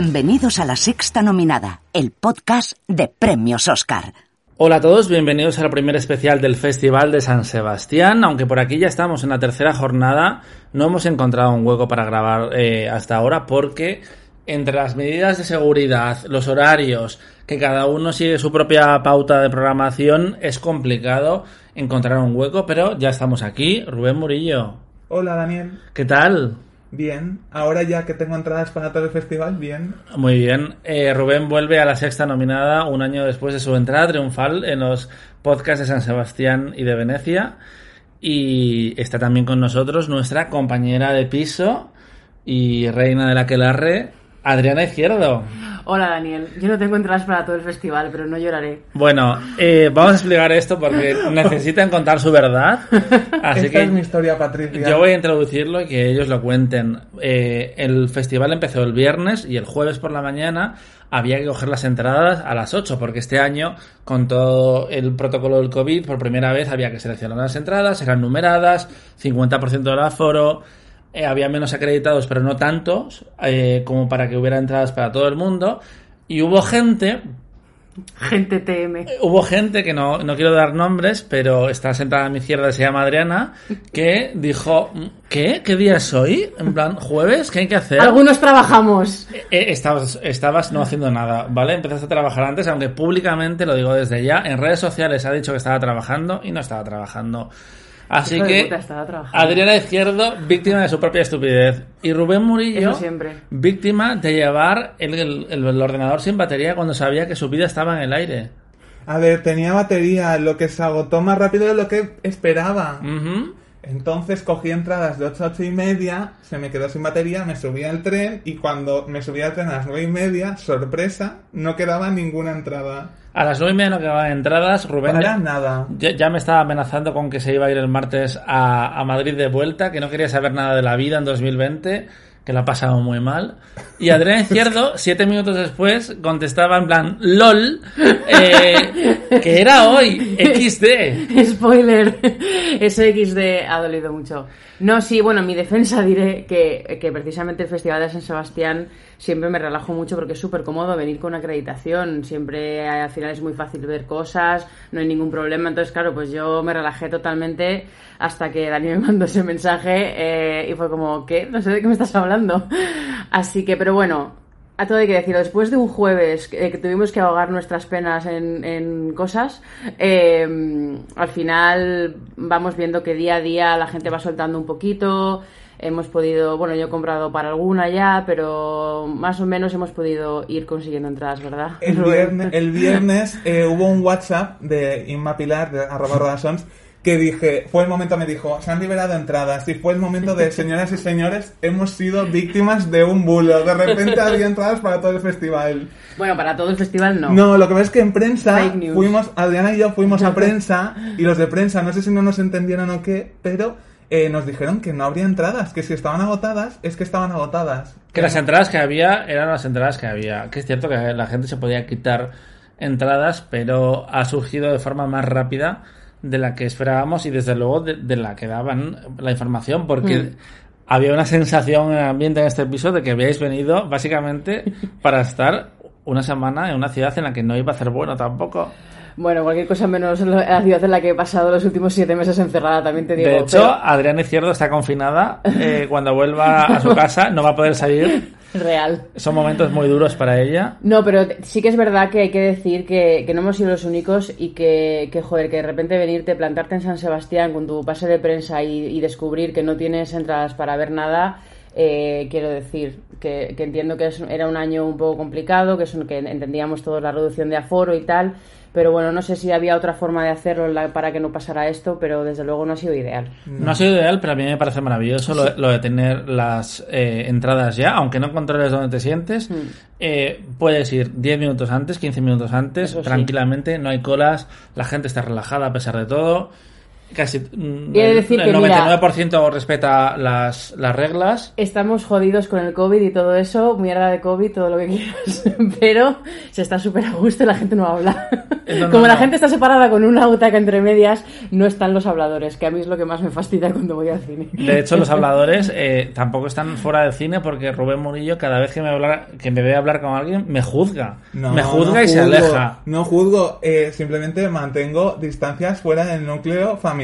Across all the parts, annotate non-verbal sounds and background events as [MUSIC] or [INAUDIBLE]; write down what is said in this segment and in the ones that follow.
Bienvenidos a la sexta nominada, el podcast de Premios Oscar. Hola a todos, bienvenidos a la primera especial del Festival de San Sebastián. Aunque por aquí ya estamos en la tercera jornada, no hemos encontrado un hueco para grabar eh, hasta ahora porque entre las medidas de seguridad, los horarios, que cada uno sigue su propia pauta de programación, es complicado encontrar un hueco, pero ya estamos aquí. Rubén Murillo. Hola Daniel. ¿Qué tal? Bien, ahora ya que tengo entradas para todo el festival, bien. Muy bien. Eh, Rubén vuelve a la sexta nominada un año después de su entrada triunfal en los podcasts de San Sebastián y de Venecia. Y está también con nosotros nuestra compañera de piso y reina de la Quelarre, Adriana Izquierdo. Hola Daniel, yo no tengo entradas para todo el festival, pero no lloraré. Bueno, eh, vamos a explicar esto porque [LAUGHS] necesitan contar su verdad. Así Esta que es mi historia, Patricia. yo voy a introducirlo y que ellos lo cuenten. Eh, el festival empezó el viernes y el jueves por la mañana había que coger las entradas a las 8 porque este año, con todo el protocolo del COVID, por primera vez había que seleccionar las entradas, eran numeradas, 50% del aforo. Eh, había menos acreditados, pero no tantos, eh, como para que hubiera entradas para todo el mundo. Y hubo gente, Gente TM. hubo gente que no, no quiero dar nombres, pero está sentada a mi izquierda, se llama Adriana, que dijo, ¿qué? ¿Qué día es hoy? En plan, jueves, ¿qué hay que hacer? Algunos trabajamos. Eh, estabas, estabas no haciendo nada, ¿vale? Empezaste a trabajar antes, aunque públicamente, lo digo desde ya, en redes sociales ha dicho que estaba trabajando y no estaba trabajando. Así que puta. Adriana Izquierdo, víctima de su propia estupidez. Y Rubén Murillo, siempre. víctima de llevar el, el- el ordenador sin batería cuando sabía que su vida estaba en el aire. A ver, tenía batería, lo que se agotó más rápido de lo que esperaba. Ujú. Entonces cogí entradas de 8 a 8 y media, se me quedó sin batería, me subí al tren y cuando me subí al tren a las 9 y media, sorpresa, no quedaba ninguna entrada. A las nueve y media no quedaban entradas. Rubén Para ya, nada. ya- ya me estaba amenazando con que se iba a ir el martes a, a Madrid de vuelta, que no quería saber nada de la vida en 2020, que lo ha pasado muy mal. Y Adrián Izquierdo, siete minutos después, contestaba en plan, LOL, eh, que era hoy, XD. [LAUGHS] Spoiler. Ese XD ha dolido mucho. No, sí, bueno, en mi defensa diré que, que precisamente el Festival de San Sebastián siempre me relajo mucho porque es súper cómodo venir con acreditación. Siempre eh, al final es muy fácil ver cosas, no hay ningún problema. Entonces, claro, pues yo me relajé totalmente hasta que Dani me [LAUGHS] mandó ese mensaje eh, y fue como, ¿qué? No sé de qué me estás hablando. [LAUGHS] Así que, pero bueno, a todo hay que decirlo, después de un jueves que, que tuvimos que ahogar nuestras penas en, en cosas, eh, al final vamos viendo que día a día la gente va soltando un poquito. Hemos podido, bueno, yo he comprado para alguna ya, pero más o menos hemos podido ir consiguiendo entradas, ¿verdad? El viernes, el viernes eh, hubo un WhatsApp de Inma Pilar, de arroba rodasons, que dije, fue el momento, me dijo, se han liberado entradas y fue el momento de, señoras y señores, hemos sido víctimas de un bulo. De repente había entradas para todo el festival. Bueno, para todo el festival no. No, lo que pasa es que en prensa fuimos, Adriana y yo fuimos a prensa y los de prensa, no sé si no nos entendieron o qué, pero eh, nos dijeron que no habría entradas, que si estaban agotadas, es que estaban agotadas. Que las entradas que había eran las entradas que había. Que es cierto que la gente se podía quitar entradas, pero ha surgido de forma más rápida de la que esperábamos y desde luego de, de la que daban la información, porque Mm. había una sensación en el ambiente en este episodio de que habíais venido básicamente para estar una semana en una ciudad en la que no iba a hacer bueno tampoco. Bueno, cualquier cosa menos la ciudad en la que he pasado los últimos siete meses encerrada, también te digo. De hecho, pero- Adriana Izquierdo está confinada. eh, cuando vuelva a su casa no va a poder salir. [LAUGHS] real. Son momentos muy duros para ella. No, pero sí que es verdad que hay que decir que, que no hemos sido los únicos y que, que, joder, que de repente venirte, plantarte en San Sebastián con tu pase de prensa y, y descubrir que no tienes entradas para ver nada, eh, quiero decir que, que entiendo que es- era un año un poco complicado, que, es que entendíamos todos la reducción de aforo y tal, pero bueno, no sé si había otra forma de hacerlo para que no pasara esto, pero desde luego no ha sido ideal. No ha sido ideal, pero a mí me parece maravilloso lo, lo de tener las eh, entradas ya, aunque no controles dónde te sientes. eh, puedes ir 10 minutos antes, 15 minutos antes, Eso sí. tranquilamente, no hay colas, la gente está relajada a pesar de todo. Casi mm, Y he de el, decir el que, mira- 99% respeta las, las reglas. Estamos jodidos con el COVID y todo eso, mierda de COVID, todo lo que [LAUGHS] quieras, pero se está súper a gusto y la gente no habla. No, no, Como la no. gente está separada con una butaca entre medias, no están los habladores, que a mí es lo que más me fastidia cuando voy al cine. De hecho, los [LAUGHS] habladores eh, tampoco están fuera del cine porque Rubén Murillo, cada vez que me, habla- que me ve hablar con alguien, me juzga. No, me juzga no y se juzgo, aleja. No juzgo, eh, simplemente mantengo distancias fuera del núcleo familiar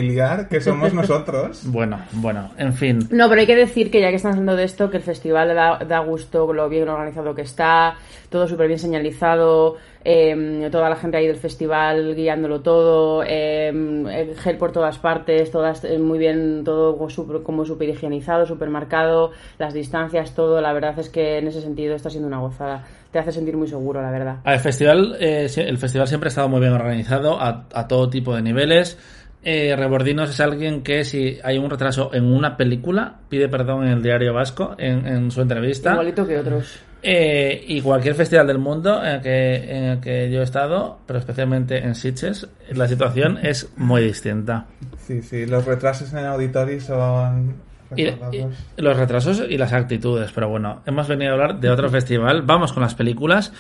que somos [LAUGHS] nosotros. Bueno, bueno, en fin. No, pero hay que decir que ya que están hablando de esto, que el festival da, da gusto lo bien organizado que está, todo súper bien señalizado, eh, toda la gente ahí del festival guiándolo todo, eh, el gel por todas partes, todas eh, muy bien, todo como súper como súper higienizado, súper marcado, las distancias, todo, la verdad es que en ese sentido está siendo una gozada. Te hace sentir muy seguro, la verdad. El festival, eh, el festival siempre ha estado muy bien organizado a, a todo tipo de niveles. Eh, Rebordinos es alguien que si hay un retraso en una película pide perdón en el diario vasco en, en su entrevista. Igualito que otros. Eh, y cualquier festival del mundo en el, que, en el que yo he estado, pero especialmente en Sitges, la situación es muy distinta. Sí, sí, los retrasos en el auditorio son Y, y los retrasos y las actitudes, pero bueno, hemos venido a hablar de otro festival. Vamos con las películas.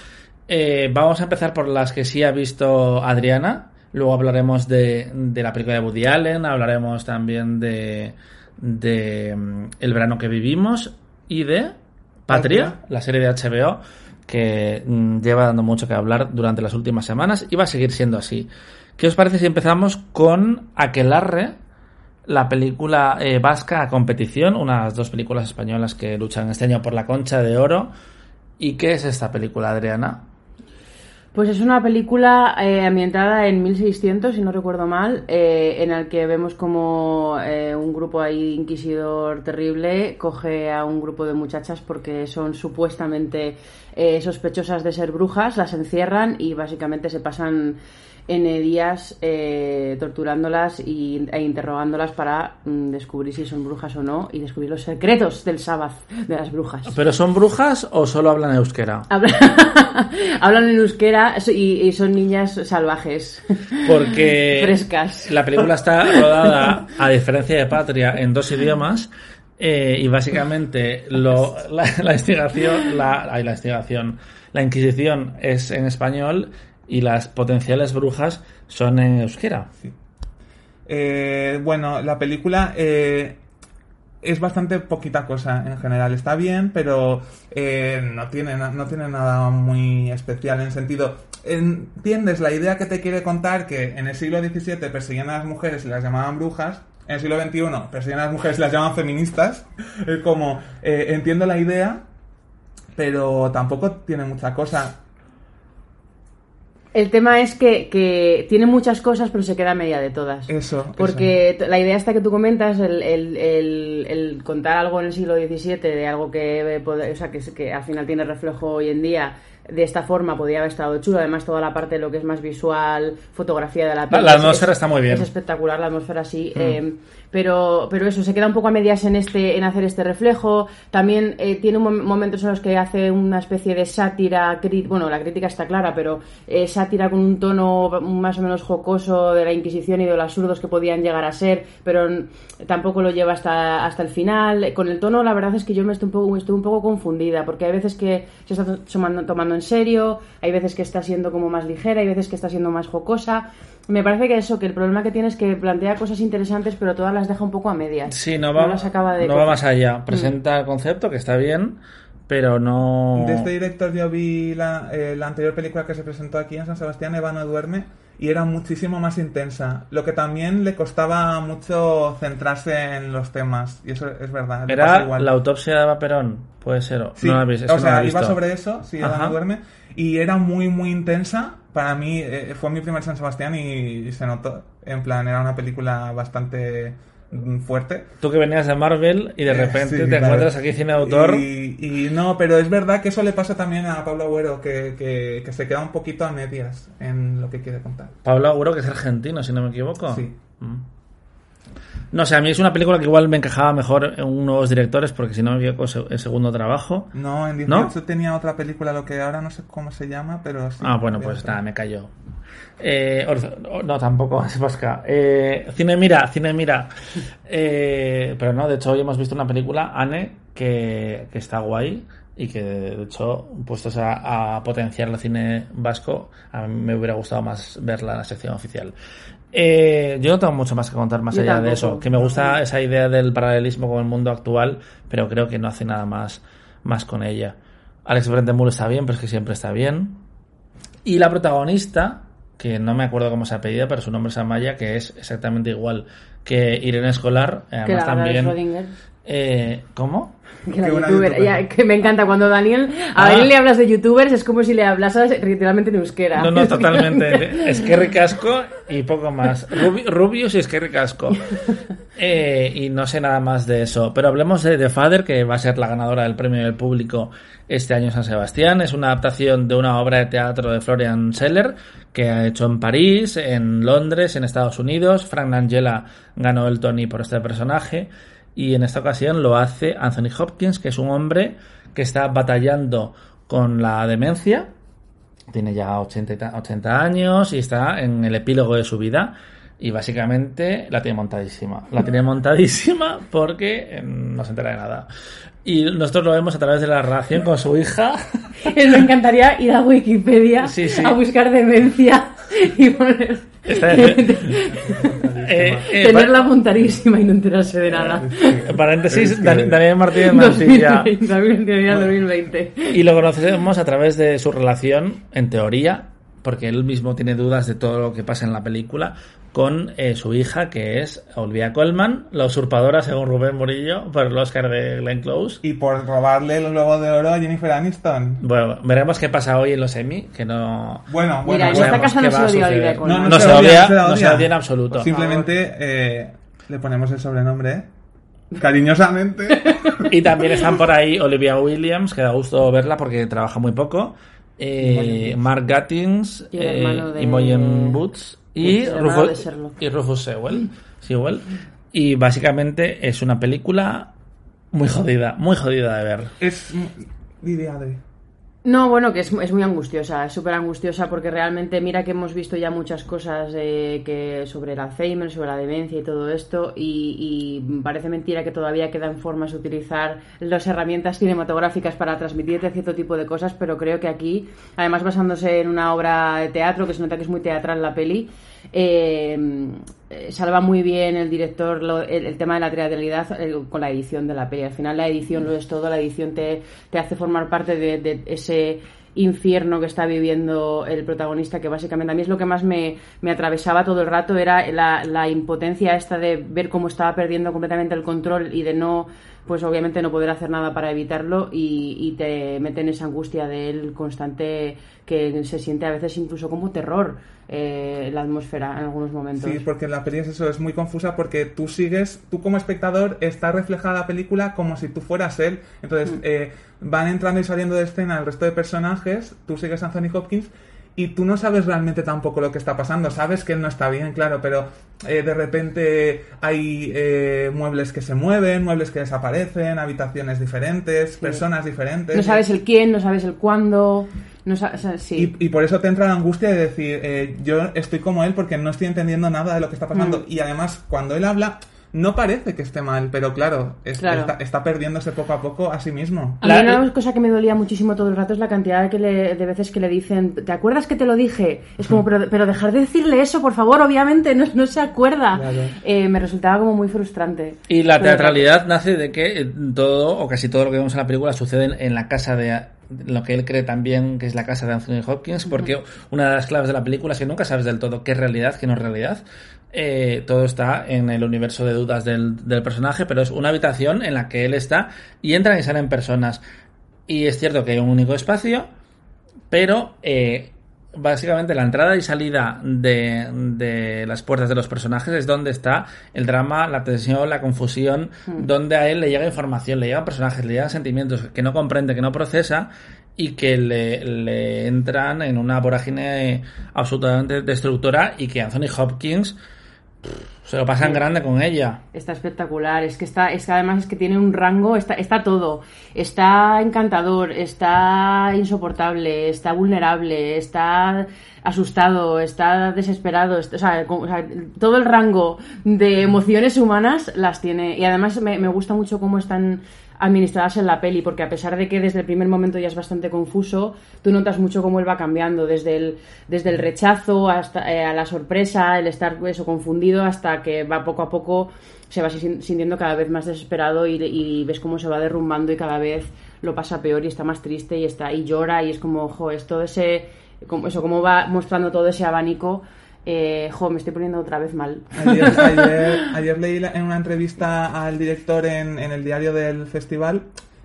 Eh, vamos a empezar por las que sí ha visto Adriana. Luego hablaremos de, de la película de Woody Allen, hablaremos también de, de mm, El verano que vivimos y de Patria, Patria. la serie de HBO que mm, lleva dando mucho que hablar durante las últimas semanas y va a seguir siendo así. ¿Qué os parece si empezamos con Aquelarre, la película eh, vasca a competición, unas dos películas españolas que luchan este año por la concha de oro? ¿Y qué es esta película, Adriana? Pues es una película eh, ambientada en 1600, si no recuerdo mal, eh, en el que vemos como eh, un grupo ahí inquisidor terrible coge a un grupo de muchachas porque son supuestamente sospechosas de ser brujas, las encierran y básicamente se pasan N días eh, torturándolas y, e interrogándolas para mm, descubrir si son brujas o no y descubrir los secretos del sábado de las brujas. ¿Pero son brujas o solo hablan euskera? Habla- [LAUGHS] Hablan en euskera y, y son niñas salvajes. Porque [LAUGHS] Frescas. la película está rodada, a diferencia de Patria, en dos idiomas. eh, y básicamente lo, la, la investigación, la, ay, la investigación, la Inquisición es en español y las potenciales brujas son en euskera. Eh, bueno, la película eh, es bastante poquita cosa en general. Está bien, pero eh, no, tiene, no tiene nada muy especial en sentido. Entiendes la idea que te quiere contar que en el siglo XVII perseguían a las mujeres y las llamaban brujas. En el siglo XXI persiguen a las mujeres y las llaman feministas. Es como, eh, entiendo la idea, pero tampoco tiene mucha cosa. El tema es que, que tiene muchas cosas, pero se queda a media de todas. Eso. Porque la idea esta que tú comentas, el, el- el- el contar algo en el siglo XVII, de algo que, eh, o sea, que, que al final tiene reflejo hoy en día, de esta forma podría haber estado chulo. Además, toda la parte de lo que es más visual, fotografía de la La- la atmósfera es- está muy bien. Es espectacular la atmósfera, sí. eh, pero, pero eso, se queda un poco a medias en, este, en hacer este reflejo. También eh, tiene un mom- momentos en los que hace una especie de sátira, bueno, la crítica está clara, pero eh, sátira con un tono más o menos jocoso de la Inquisición y de los absurdos que podían llegar a ser, pero tampoco lo lleva hasta, hasta el final. Con el tono, la verdad es que yo me estoy un poco, estoy un poco confundida, porque hay veces que se está tomando, tomando en serio, hay veces que está siendo como más ligera, hay veces que está siendo más jocosa. Me parece que eso, que el problema que tiene es que plantea cosas interesantes, pero todas las deja un poco a medias. Sí, no va, las acaba de no va más allá. Presenta el concepto, que está bien, pero no... De este director yo vi la, eh, la anterior película que se presentó aquí en San Sebastián, Eva no duerme, y era muchísimo más intensa. Lo que también le costaba mucho centrarse en los temas, y eso es verdad. Era igual. la autopsia de Eva Perón, puede ser. Sí, no la habéis- o no sea, he iba sobre eso, sí, Eva Ajá. no duerme, y era muy, muy intensa. Para mí eh, fue mi primer San Sebastián y, se notó. En plan, era una película bastante fuerte. Tú que venías de Marvel y de Eh, repente sí, te claro. encuentras aquí cine de autor. Y, y no, pero es verdad que eso le pasa también a Pablo Agüero, que, que, que se queda un poquito a medias en lo que quiere contar. Pablo Agüero, que es argentino, si no me equivoco. Sí. Mm. No sé, a mí es una película que igual me encajaba mejor en un nuevos directores, porque si no es el segundo trabajo. No, en ¿No? 18 tenía otra película, lo que ahora no sé cómo se llama, pero sí. Ah, bueno, había pues nada, me cayó. Eh, Orzo- no, tampoco, [LAUGHS] es vasca. Eh, cine Mira, Cine Mira. [LAUGHS] Eh, pero no, de hecho hoy hemos visto una película, Anne, que, que está guay y que de hecho, puestos a, a potenciar el cine vasco, a mí me hubiera gustado más verla en la sección oficial. Eh, yo no tengo mucho más que contar más Yo allá de eso, que me gusta esa idea del paralelismo con el mundo actual, pero creo que no hace nada más, más con ella. Alex Brendemull está bien, pero es que siempre está bien. Y la protagonista, que no me acuerdo cómo se ha pedido, pero su nombre es Amaya, que es exactamente igual que Irene Escolar. Que Además la también. Eh, ¿Cómo? Que la youtuber, youtuber. ya, que me encanta cuando Daniel a Ah. Daniel le hablas de youtubers es como si le hablases literalmente en euskera. No, no, [LAUGHS] totalmente. Es que Casco y poco más. Rubi- Rubius y es que Casco. Eh, y no sé nada más de eso. Pero hablemos de The Father, que va a ser la ganadora del premio del público este año en San Sebastián. Es una adaptación de una obra de teatro de Florian Seller, que ha hecho en París, en Londres, en Estados Unidos. Frank Langella ganó el Tony por este personaje. Y en esta ocasión lo hace Anthony Hopkins, que es un hombre que está batallando con la demencia tiene ya 80, y ta- 80 años y está en el epílogo de su vida y básicamente la tiene montadísima. La tiene montadísima porque eh, no se entera de nada. Y nosotros lo vemos a través de la relación con su hija. [LAUGHS] me encantaría ir a Wikipedia Sí, sí. a buscar demencia [LAUGHS] y poner... Está- [LAUGHS] Eh, eh, Tenerla y no enterarse de nada. paréntesis, [LAUGHS] Es que- Dan- Daniel Martínez Mancilla. 2020, 2020. Y lo conocemos a través de su relación, en teoría, porque él mismo tiene dudas de todo lo que pasa en la película, con eh, su hija, que es Olivia Colman, la usurpadora, según Rubén Murillo, por el Oscar de Glenn Close. Y por robarle el globo de oro a Jennifer Aniston. Bueno, veremos qué pasa hoy en los Emmy, que no... Bueno, bueno, Mira, en bueno. esta casa no se odia. Olivia Colman. No, no se, se odia, se no se en absoluto. Simplemente eh, le ponemos el sobrenombre. Cariñosamente. [LAUGHS] Y también están por ahí Olivia Williams, que da gusto verla porque trabaja muy poco. eh, Mark Gattins Y eh, de- Imogen Boots y, Sherlock. y Rufus Sewell. Sewell. Y básicamente es una película muy jodida, muy jodida de ver. es... Didi Adri. No, bueno, que es, es muy angustiosa, es súper angustiosa porque realmente mira que hemos visto ya muchas cosas eh, que sobre el Alzheimer, sobre la demencia y todo esto y, y parece mentira que todavía quedan formas de utilizar las herramientas cinematográficas para transmitirte cierto tipo de cosas, pero creo que aquí, además basándose en una obra de teatro que se nota que es muy teatral la peli, eh, salva muy bien el director lo- el, tema de la teatralidad eh, con la edición de la peli. Al final la edición lo es todo, la edición te, te hace formar parte de, de ese infierno que está viviendo el protagonista, que básicamente a mí es lo que más me, me atravesaba todo el rato, era la, la impotencia esta de ver cómo estaba perdiendo completamente el control y de no, pues obviamente no poder hacer nada para evitarlo y, y te mete en esa angustia de él constante que se siente a veces incluso como terror eh, la atmósfera en algunos momentos. Sí, porque la peli es eso, es muy confusa porque tú sigues, tú como espectador, está reflejada la película como si tú fueras él. Entonces, Mm. eh, van entrando y saliendo de escena el resto de personajes, tú sigues a Anthony Hopkins y tú no sabes realmente tampoco lo que está pasando. Sabes que él no está bien, claro, pero eh, de repente hay eh, muebles que se mueven, muebles que desaparecen, habitaciones diferentes, personas diferentes. No sabes el quién, no sabes el cuándo, no o sea, sí. Y, y por eso te entra la angustia de decir, eh, yo estoy como él porque no estoy entendiendo nada de lo que está pasando. Mm. Y además, cuando él habla, no parece que esté mal, pero claro, es- Claro. Está, está perdiéndose poco a poco a sí mismo. A La- mí una cosa que me dolía muchísimo todo el rato es la cantidad que le- de veces que le dicen, ¿te acuerdas que te lo dije? Es como, pero, pero dejar de decirle eso, por favor, obviamente, no, no se acuerda. Claro. Eh, me resultaba como muy frustrante. Y la teatralidad nace de que eh, todo, o casi todo lo que vemos en la película sucede en, en la casa de lo que él cree también que es la casa de Anthony Hopkins, porque una de las claves de la película es que nunca sabes del todo qué es realidad, qué no es realidad. Eh, todo está en el universo de dudas del, del personaje, pero es una habitación en la que él está y entran y salen personas. Y es cierto que hay un único espacio, pero eh, básicamente la entrada y salida de, de las puertas de los personajes es donde está el drama, la tensión, la confusión, donde a él le llega información, le llegan personajes, le llegan sentimientos que no comprende, que no procesa y que le, le entran en una vorágine absolutamente destructora y que Anthony Hopkins Se lo pasan grande con ella. Está espectacular, es que está, es que además es que tiene un rango, está, está todo. Está encantador, está insoportable, está vulnerable, está asustado, está desesperado, está- o, sea, como- o sea, todo el rango de emociones humanas las tiene. Y además me, me gusta mucho cómo están administradas en la peli, porque a pesar de que desde el primer momento ya es bastante confuso, tú notas mucho cómo él va cambiando, desde el, desde el rechazo hasta eh, a la sorpresa, el estar eso confundido, hasta que va poco a poco se va sin- sintiendo cada vez más desesperado y, y ves cómo se va derrumbando y cada vez lo pasa peor y está más triste y está y llora y es como, ojo, es todo ese, como eso, cómo va mostrando todo ese abanico, eh, jo, me estoy poniendo otra vez mal. Ayer, [LAUGHS] ayer- ayer leí en una entrevista al director en, en el diario del festival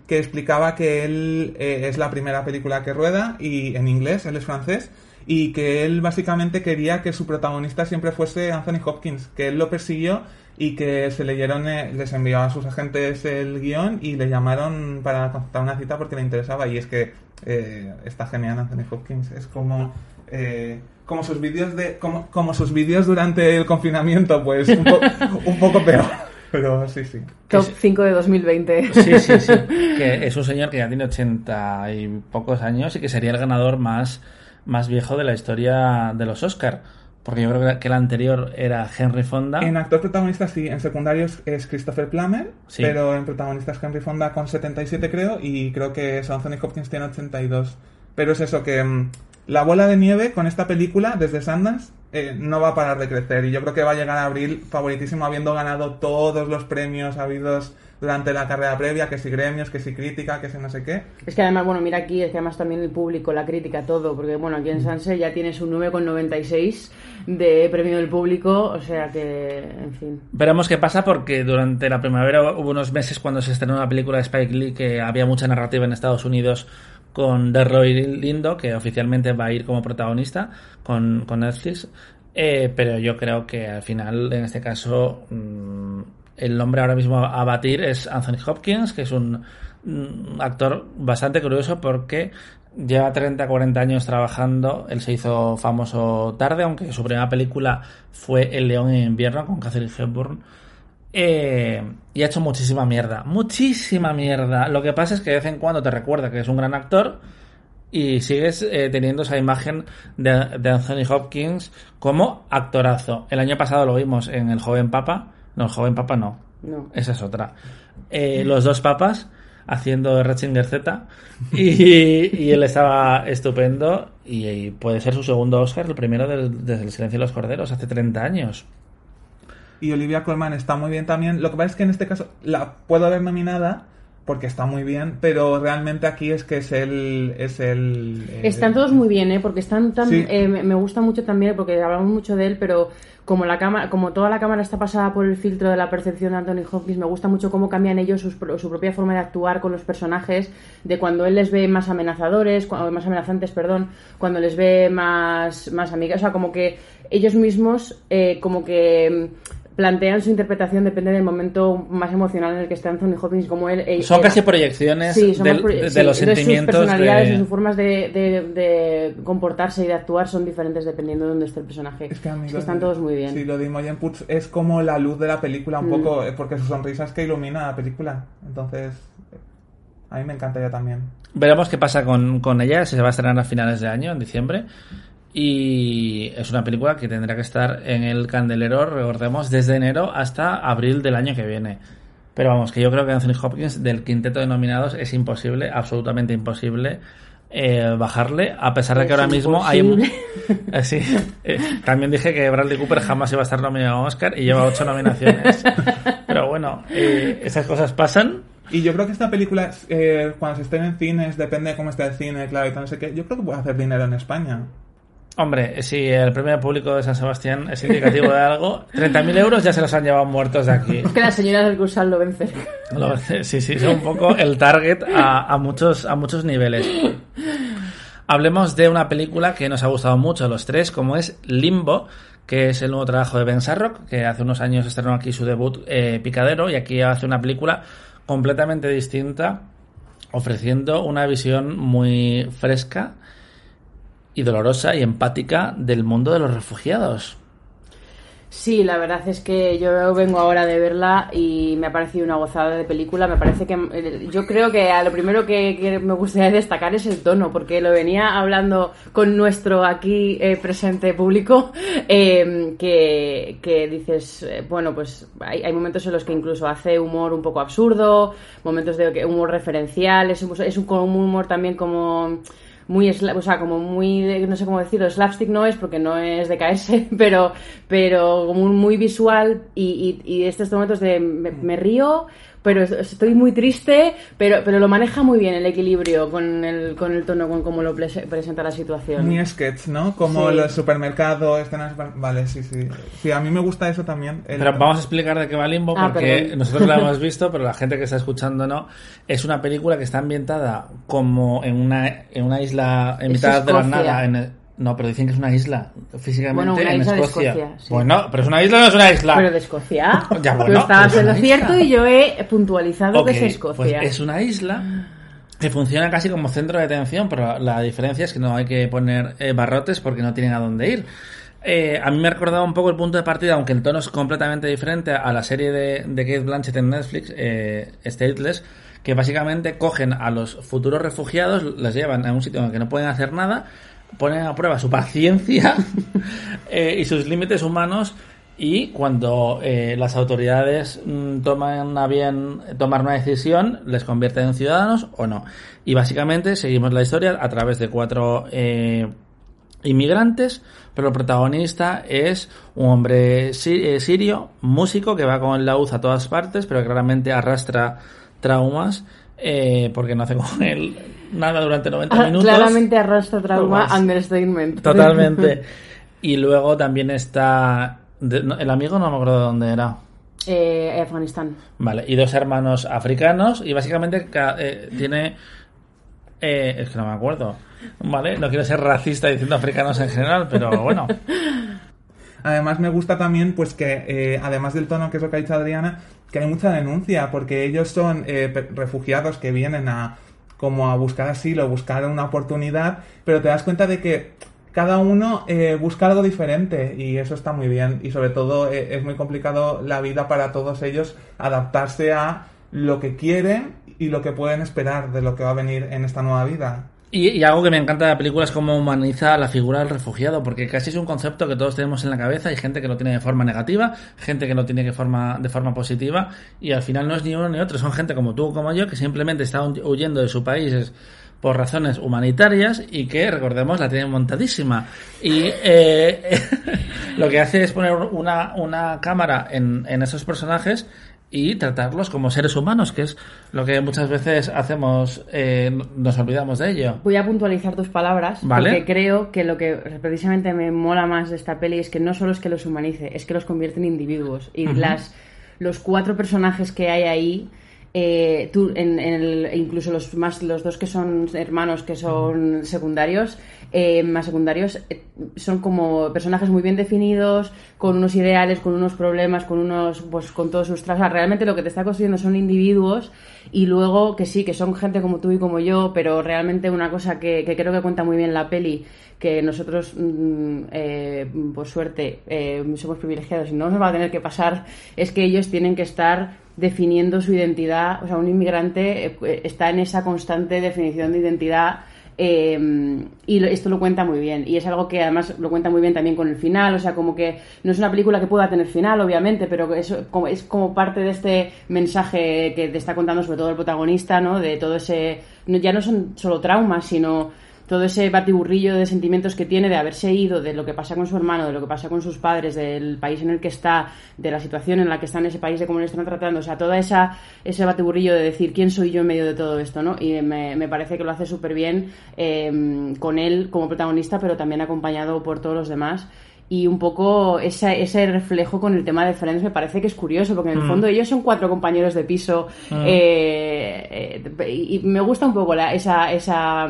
que explicaba que él eh, es la primera película que rueda y en inglés, él es francés, y que él básicamente quería que su protagonista siempre fuese Anthony Hopkins, que él lo persiguió y que se leyeron, eh, les envió a sus agentes el guion y le llamaron para concertar una cita porque le interesaba y es que eh, está genial Anthony Hopkins, es como... eh, como sus vídeos de como, como sus vídeos durante el confinamiento pues un, po- [LAUGHS] un poco peor pero sí sí Top 5 de 2020. Sí, sí, sí. [LAUGHS] Que es un señor que ya tiene ochenta y pocos años y que sería el ganador más, más viejo de la historia de los Oscar. Porque yo creo que el anterior era Henry Fonda. en actor protagonista sí en secundarios es Christopher Plummer Sí. pero en protagonista es Henry Fonda con 77 creo y creo que es Anthony Hopkins tiene 82 pero es eso que mm, la bola de nieve con esta película desde Sundance eh, no va a parar de crecer y yo creo que va a llegar a abril favoritísimo habiendo ganado todos los premios habidos durante la carrera previa, que si gremios, que si crítica, que si no sé qué. Es que además, bueno, mira aquí, es que además también el público, la crítica, todo, porque bueno, aquí en Sanse ya tienes un 9,96 de premio del público, o sea que, en fin. Veremos qué pasa porque durante la primavera hubo unos meses cuando se estrenó la película de Spike Lee que había mucha narrativa en Estados Unidos con Delroy Lindo, que oficialmente va a ir como protagonista con, con Netflix. Eh, pero yo creo que al final, en este caso, mm, el nombre ahora mismo a batir es Anthony Hopkins, que es un mm, actor bastante curioso porque lleva 30, 40 años trabajando. Él se hizo famoso tarde, aunque su primera película fue El León en invierno con Catherine Hepburn. Eh, y ha hecho muchísima mierda. Muchísima mierda. Lo que pasa es que de vez en cuando te recuerda que es un gran actor y sigues eh, teniendo esa imagen de, de Anthony Hopkins como actorazo. El año pasado lo vimos en El Joven Papa. No, El Joven Papa no. No. Esa es otra. Eh, los dos papas haciendo Ratzinger Z [LAUGHS] y, y él estaba estupendo y, y puede ser su segundo Oscar, el primero desde el silencio de los corderos, hace 30 años. Y Olivia Colman está muy bien también. Lo que pasa es que en este caso la puedo ver nominada porque está muy bien, pero realmente aquí es que es el... Es el eh, Están todos muy bien, ¿eh? Porque están tan... Sí. eh, me gusta mucho también, porque hablamos mucho de él, pero como la cámara, como toda la cámara está pasada por el filtro de la percepción de Anthony Hopkins, me gusta mucho cómo cambian ellos sus su propia forma de actuar con los personajes, de cuando él les ve más amenazadores, cu- más amenazantes, perdón, cuando les ve más, más amigas, o sea, como que ellos mismos, eh, como que mm, plantean su interpretación depende del momento más emocional en el que está Anthony Hopkins, como él... eh, Son era- casi proyecciones Sí, son del- más pro- de, sí, los entonces sentimientos Sus personalidades de- y sus formas de, de- de comportarse y de actuar son diferentes dependiendo de dónde esté el personaje. Es que, a mí Es que están de- todos muy bien. Sí, lo de Imogen Poots es como la luz de la película un Mm. poco, eh, porque su sonrisa es que ilumina la película. Entonces, eh, a mí me encantaría también. Veremos qué pasa con, con ella. Se va a estrenar a finales de año, en diciembre. Y es una película que tendrá que estar en el candelero, recordemos, desde enero hasta abril del año que viene. Pero vamos, que yo creo que Anthony Hopkins, del quinteto de nominados, es imposible, absolutamente imposible, eh, bajarle, a pesar de que Es ahora mismo hay... [LAUGHS] Eh, sí, eh, también dije que Bradley Cooper jamás iba a estar nominado a Oscar y lleva ocho nominaciones. Pero bueno, eh, esas cosas pasan. Y yo creo que esta película, eh, cuando se estén en cines, depende de cómo esté el cine, claro, y tal, no sé qué, yo creo que puede hacer dinero en España. Hombre, si el premio público de San Sebastián es indicativo de algo, 30.000 euros ya se los han llevado muertos de aquí. Es que las señoras del Cursal lo vencen. Lo- Sí, sí, son un poco el target a, a muchos, a muchos niveles. Hablemos de una película que nos ha gustado mucho a los tres, como es Limbo, que es el nuevo trabajo de Ben Sarrock, que hace unos años estrenó aquí su debut eh, Picadero, y aquí hace una película completamente distinta, ofreciendo una visión muy fresca y dolorosa y empática del mundo de los refugiados. Sí, la verdad es que yo vengo ahora de verla y me ha parecido una gozada de película. Me parece que eh, yo creo que a lo primero que, me gustaría destacar es el tono, porque lo venía hablando con nuestro aquí eh, presente público, [LAUGHS] em, que, que, dices, eh, bueno, pues hay, momentos en los que incluso hace humor un poco absurdo, momentos de humor referencial, es, es un, un humor también como muy, o sea, como muy, no sé cómo decirlo, slapstick no es porque no es de caerse, [LAUGHS] pero, pero como muy visual y, y, y estos momentos de me río, pero estoy muy triste, pero, pero lo maneja muy bien el equilibrio con el, con el tono, con cómo lo presenta la situación. Muy sketch, ¿no? Como los supermercados, escenas... Vale, sí, sí. Sí, a mí me gusta eso también. Pero vamos a explicar de qué va Limbo, ah, porque nosotros la hemos [LAUGHS] visto, pero la gente que está escuchando no. Es una película que está ambientada como en una, en una isla en mitad de la nada, en no, pero dicen que es una isla físicamente en Escocia. Bueno, pero es una isla o no es una isla. Pero de Escocia. [LAUGHS] ya, bueno, Tú estabas en lo cierto y yo he puntualizado que es Escocia. Pues es una isla que funciona casi como centro de detención, pero la diferencia es que no hay que poner eh, barrotes porque no tienen a dónde ir. Eh, a mí me ha recordado un poco el punto de partida, aunque el tono es completamente diferente a la serie de, de Kate Blanchett en Netflix, eh, Stateless, que básicamente cogen a los futuros refugiados, les llevan a un sitio en el que no pueden hacer nada, ponen a prueba su paciencia [LAUGHS] eh, y sus límites humanos y cuando eh, las autoridades mm, toman a bien tomar una decisión, les convierten en ciudadanos o no. Y básicamente seguimos la historia a través de cuatro eh, inmigrantes, pero el protagonista es un hombre sirio, músico, que va con el laúd a todas partes, pero que claramente arrastra traumas eh, porque no hace con él nada durante 90 ah, minutos. Claramente arrastra trauma, understatement. Totalmente. [LAUGHS] y luego también está... el amigo no me acuerdo de dónde era. Eh, Afganistán. Vale, y dos hermanos africanos y básicamente eh, tiene... Eh, es que no me acuerdo. Vale, no quiero ser racista diciendo africanos en general, pero bueno. [LAUGHS] Además me gusta también pues que además del tono que es lo que ha dicho Adriana, que hay mucha denuncia porque ellos son eh, refugiados que vienen a como a buscar asilo, buscar una oportunidad, pero te das cuenta de que cada uno eh, busca algo diferente y eso está muy bien y sobre todo eh, es muy complicado la vida para todos ellos adaptarse a lo que quieren y lo que pueden esperar de lo que va a venir en esta nueva vida. Y, algo que me encanta de la película es cómo humaniza la figura del refugiado, porque casi es un concepto que todos tenemos en la cabeza. Hay gente que lo tiene de forma negativa, gente que lo tiene de forma, de forma positiva, y al final no es ni uno ni otro. Son gente como tú como yo que simplemente está huyendo de su país por razones humanitarias y que, recordemos, la tienen montadísima. Y eh, [LAUGHS] lo que hace es poner una, una cámara en, en esos personajes y tratarlos como seres humanos, que es lo que muchas veces hacemos, eh, nos olvidamos de ello. Voy a puntualizar tus palabras, porque creo que lo que precisamente me mola más de esta peli es que no solo es que los humanice, es que los convierte en individuos. Y las, los cuatro personajes que hay ahí eh, tú, en, el, incluso los más los dos que son hermanos que son secundarios eh, más secundarios eh, son como personajes muy bien definidos con unos ideales con unos problemas con unos pues con todos sus trazas realmente lo que te está construyendo son individuos y luego que sí que son gente como tú y como yo pero realmente una cosa que, que creo que cuenta muy bien la peli que nosotros, mm, eh, por suerte, eh, somos privilegiados y no nos va a tener que pasar, es que ellos tienen que estar definiendo su identidad. O sea, un inmigrante eh, está en esa constante definición de identidad. y esto lo cuenta muy bien y es algo que además lo cuenta muy bien también con el final o sea como que no es una película que pueda tener final obviamente pero es como, es como parte de este mensaje que te está contando sobre todo el protagonista no de todo ese ya no son solo traumas sino todo ese batiburrillo de sentimientos que tiene de haberse ido, de lo que pasa con su hermano, de lo que pasa con sus padres, del país en el que está, de la situación en la que está en ese país, de cómo le están tratando, o sea, toda esa ese batiburrillo de decir quién soy yo en medio de todo esto, ¿no? Y me, me parece que lo hace súper bien eh, con él como protagonista, pero también acompañado por todos los demás y un poco ese, ese reflejo con el tema de Friends me parece que es curioso, porque en el mm. fondo ellos son cuatro compañeros de piso mm. eh, eh, y me gusta un poco la, esa, esa,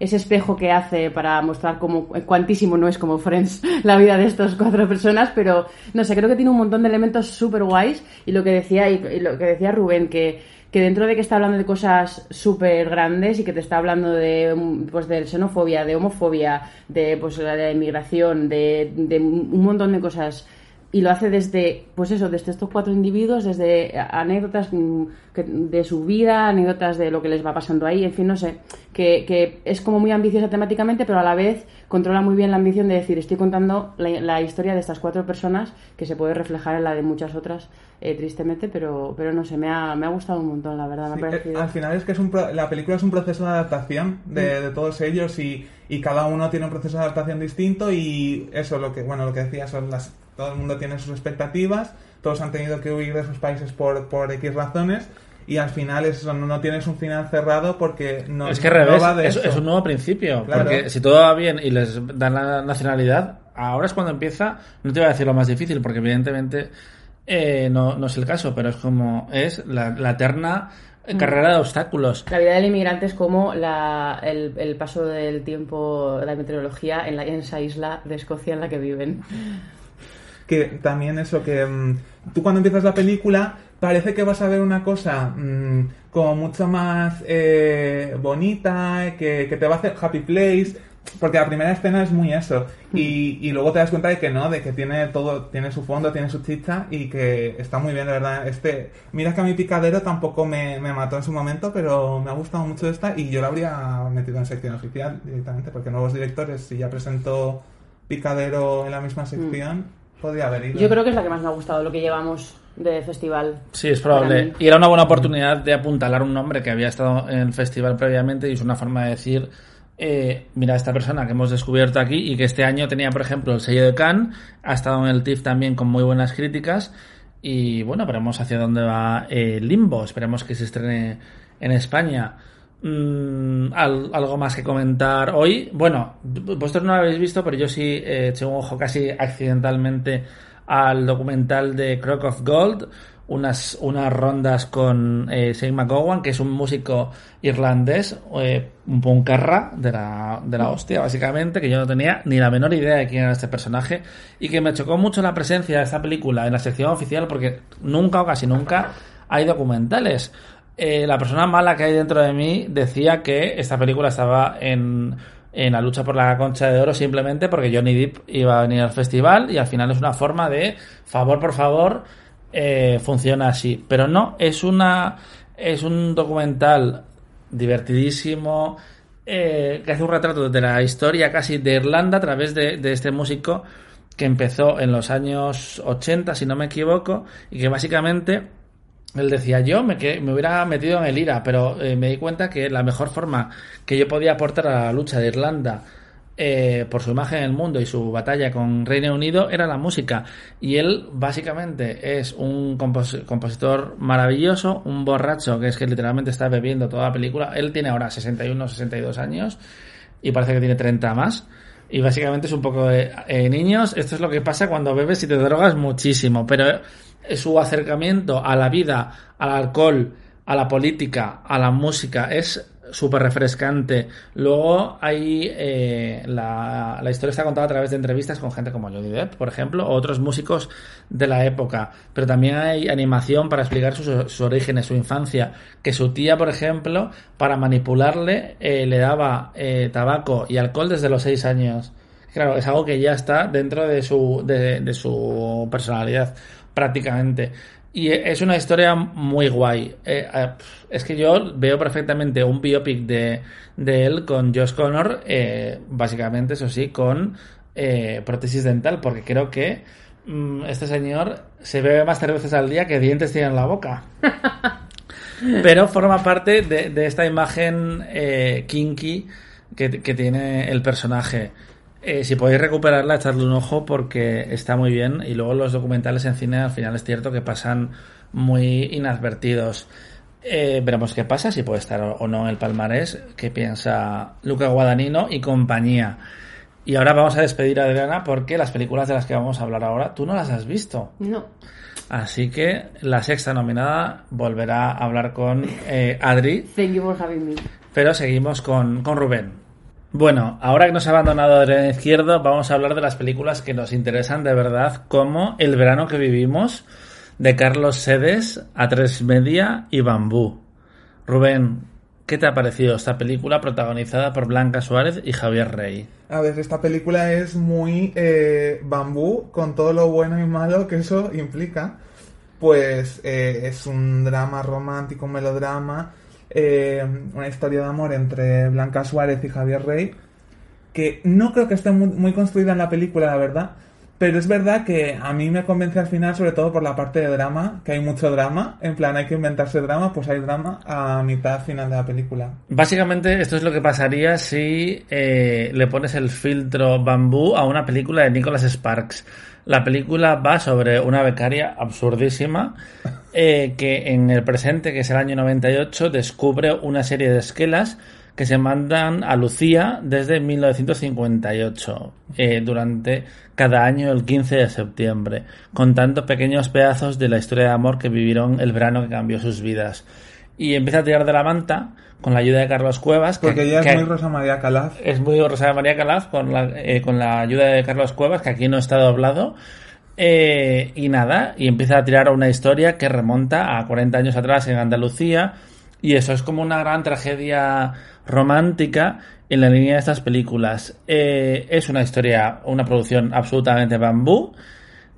ese espejo que hace para mostrar cómo cuantísimo no es como Friends [LAUGHS] la vida de estas cuatro personas, pero no sé, creo que tiene un montón de elementos súper guays y lo que decía, y lo que decía Rubén, que que dentro de que está hablando de cosas súper grandes y que te está hablando de, pues, de xenofobia, de homofobia, de pues, la inmigración, de, de un montón de cosas y lo hace desde, pues eso, desde estos cuatro individuos, desde anécdotas mm, de su vida, anécdotas de lo que les va pasando ahí, en fin, no sé, que, que es como muy ambiciosa temáticamente, pero a la vez controla muy bien la ambición de decir, estoy contando la, la historia de estas cuatro personas que se puede reflejar en la de muchas otras, eh, tristemente, pero, pero no sé, me ha, me ha gustado un montón, la verdad, me Sí, ha eh, parecido... al final es que es un pro- la película es un proceso de adaptación de, Mm. de todos ellos y, y cada uno tiene un proceso de adaptación distinto y eso lo que bueno lo que decía son las todo el mundo tiene sus expectativas todos han tenido que huir de sus países por, por X razones y al final es eso, no, no tienes un final cerrado porque no, es que no al revés, va de es, eso. es un nuevo principio. Claro. Porque si todo va bien y les dan la nacionalidad, ahora es cuando empieza, no te voy a decir lo más difícil, porque evidentemente eh, no, no es el caso, pero es como es la, la eterna Mm. carrera de obstáculos. La vida del inmigrante es como la, el, el paso del tiempo, la meteorología en, la, en esa isla de Escocia en la que viven. Que también eso que mm, tú cuando empiezas la película parece que vas a ver una cosa mm, como mucho más eh, bonita que, que te va a hacer happy place porque la primera escena es muy eso. Y, y luego te das cuenta de que no de que tiene todo tiene su fondo tiene su chicha y que está muy bien de verdad. Este mira que a mi picadero tampoco me, me mató en su momento pero me ha gustado mucho esta y yo la habría metido en sección oficial directamente porque nuevos directores si ya presentó picadero en la misma sección podría haber ido Yo creo que es la que más me ha gustado, lo que llevamos de festival. Sí, es probable. Y era una buena oportunidad de apuntalar un nombre que había estado en el festival previamente y es una forma de decir, eh, mira, esta persona que hemos descubierto aquí y que este año tenía, por ejemplo, el sello de Cannes, ha estado en el TIFF también con muy buenas críticas y bueno, veremos hacia dónde va eh, Limbo, esperemos que se estrene en España. Mm, al- algo más que comentar hoy. Bueno, vosotros no lo habéis visto, pero yo sí eché un ojo casi accidentalmente al documental de Crock of Gold, unas, unas rondas con eh, Shane McGowan, que es un músico irlandés, eh, un puncarra de la, de la hostia, básicamente, que yo no tenía ni la menor idea de quién era este personaje, y que me chocó mucho la presencia de esta película en la sección oficial, porque nunca o casi nunca hay documentales. Eh, la persona mala que hay dentro de mí decía que esta película estaba en, en la lucha por la concha de oro simplemente porque Johnny Depp iba a venir al festival y al final es una forma de favor por favor eh, funciona así. Pero no es una es un documental divertidísimo eh, que hace un retrato de la historia casi de Irlanda a través de, de este músico que empezó en los años 80 si no me equivoco y que básicamente él decía, yo me, que, me hubiera metido en el IRA, pero eh, me di cuenta que la mejor forma que yo podía aportar a la lucha de Irlanda eh, por su imagen en el mundo y su batalla con Reino Unido era la música. Y él básicamente es un compos- compositor maravilloso, un borracho que es que literalmente está bebiendo toda la película. Él tiene ahora 61, 62 años y parece que tiene 30 más. Y básicamente es un poco de eh, niños, esto es lo que pasa cuando bebes y te drogas muchísimo, pero su acercamiento a la vida, al alcohol, a la política, a la música es súper refrescante. Luego hay eh, la, historia está contada a través de entrevistas con gente como Johnny Depp, por ejemplo, o otros músicos de la época. Pero también hay animación para explicar sus, orígenes, su infancia. Que su tía, por ejemplo, para manipularle, eh, le daba eh, tabaco y alcohol desde los seis años. Claro, es algo que ya está dentro de su, de su personalidad, prácticamente. Y es una historia muy guay. Eh, eh, es que yo veo perfectamente un biopic de, de él con Josh Connor, eh, básicamente, eso sí, con eh, prótesis dental, porque creo que mm, este señor se bebe más cervezas al día que dientes tiene en la boca. [LAUGHS] Pero forma parte de, de esta imagen eh, kinky que, que tiene el personaje. Eh, si podéis recuperarla, echadle un ojo porque está muy bien. Y luego los documentales en cine al final es cierto que pasan muy inadvertidos. Eh, veremos qué pasa, si puede estar o no en el palmarés, qué piensa Luca Guadagnino y compañía. Y ahora vamos a despedir a Adriana porque las películas de las que vamos a hablar ahora tú no las has visto. No. Así que la sexta nominada volverá a hablar con eh, Adri, Thank you for having me. pero seguimos con, con Rubén. Bueno, ahora que nos ha abandonado Adrián Izquierdo, vamos a hablar de las películas que nos interesan de verdad, como El verano que vivimos, de Carlos Sedes, A3 Media y Bambú. Rubén, ¿qué te ha parecido esta película protagonizada por Blanca Suárez y Javier Rey? A ver, esta película es muy eh, bambú, con todo lo bueno y malo que eso implica. Pues eh, es un drama romántico, un melodrama, eh, una historia de amor entre Blanca Suárez y Javier Rey, que no creo que esté muy, construida en la película, la verdad, pero es verdad que a mí me convence al final, sobre todo por la parte de drama, que hay mucho drama. En plan, hay que inventarse drama, pues hay drama a mitad final de la película. Básicamente, esto es lo que pasaría si eh, le pones el filtro bambú a una película de Nicholas Sparks. La película va sobre una becaria absurdísima eh, que en el presente, que es el año 98, descubre una serie de esquelas que se mandan a Lucía desde 1958, eh, durante cada año el 15 de septiembre, contando pequeños pedazos de la historia de amor que vivieron el verano que cambió sus vidas. Y empieza a tirar de la manta con la ayuda de Carlos Cuevas. que- Porque ella es que- muy Rosa María Calaf. es muy Rosa María Calaf con la, eh, con la ayuda de Carlos Cuevas, que aquí no está doblado. Eh, y nada, y empieza a tirar una historia que remonta a 40 años atrás en Andalucía. Y eso es como una gran tragedia romántica en la línea de estas películas. Eh, es una historia, una producción absolutamente bambú,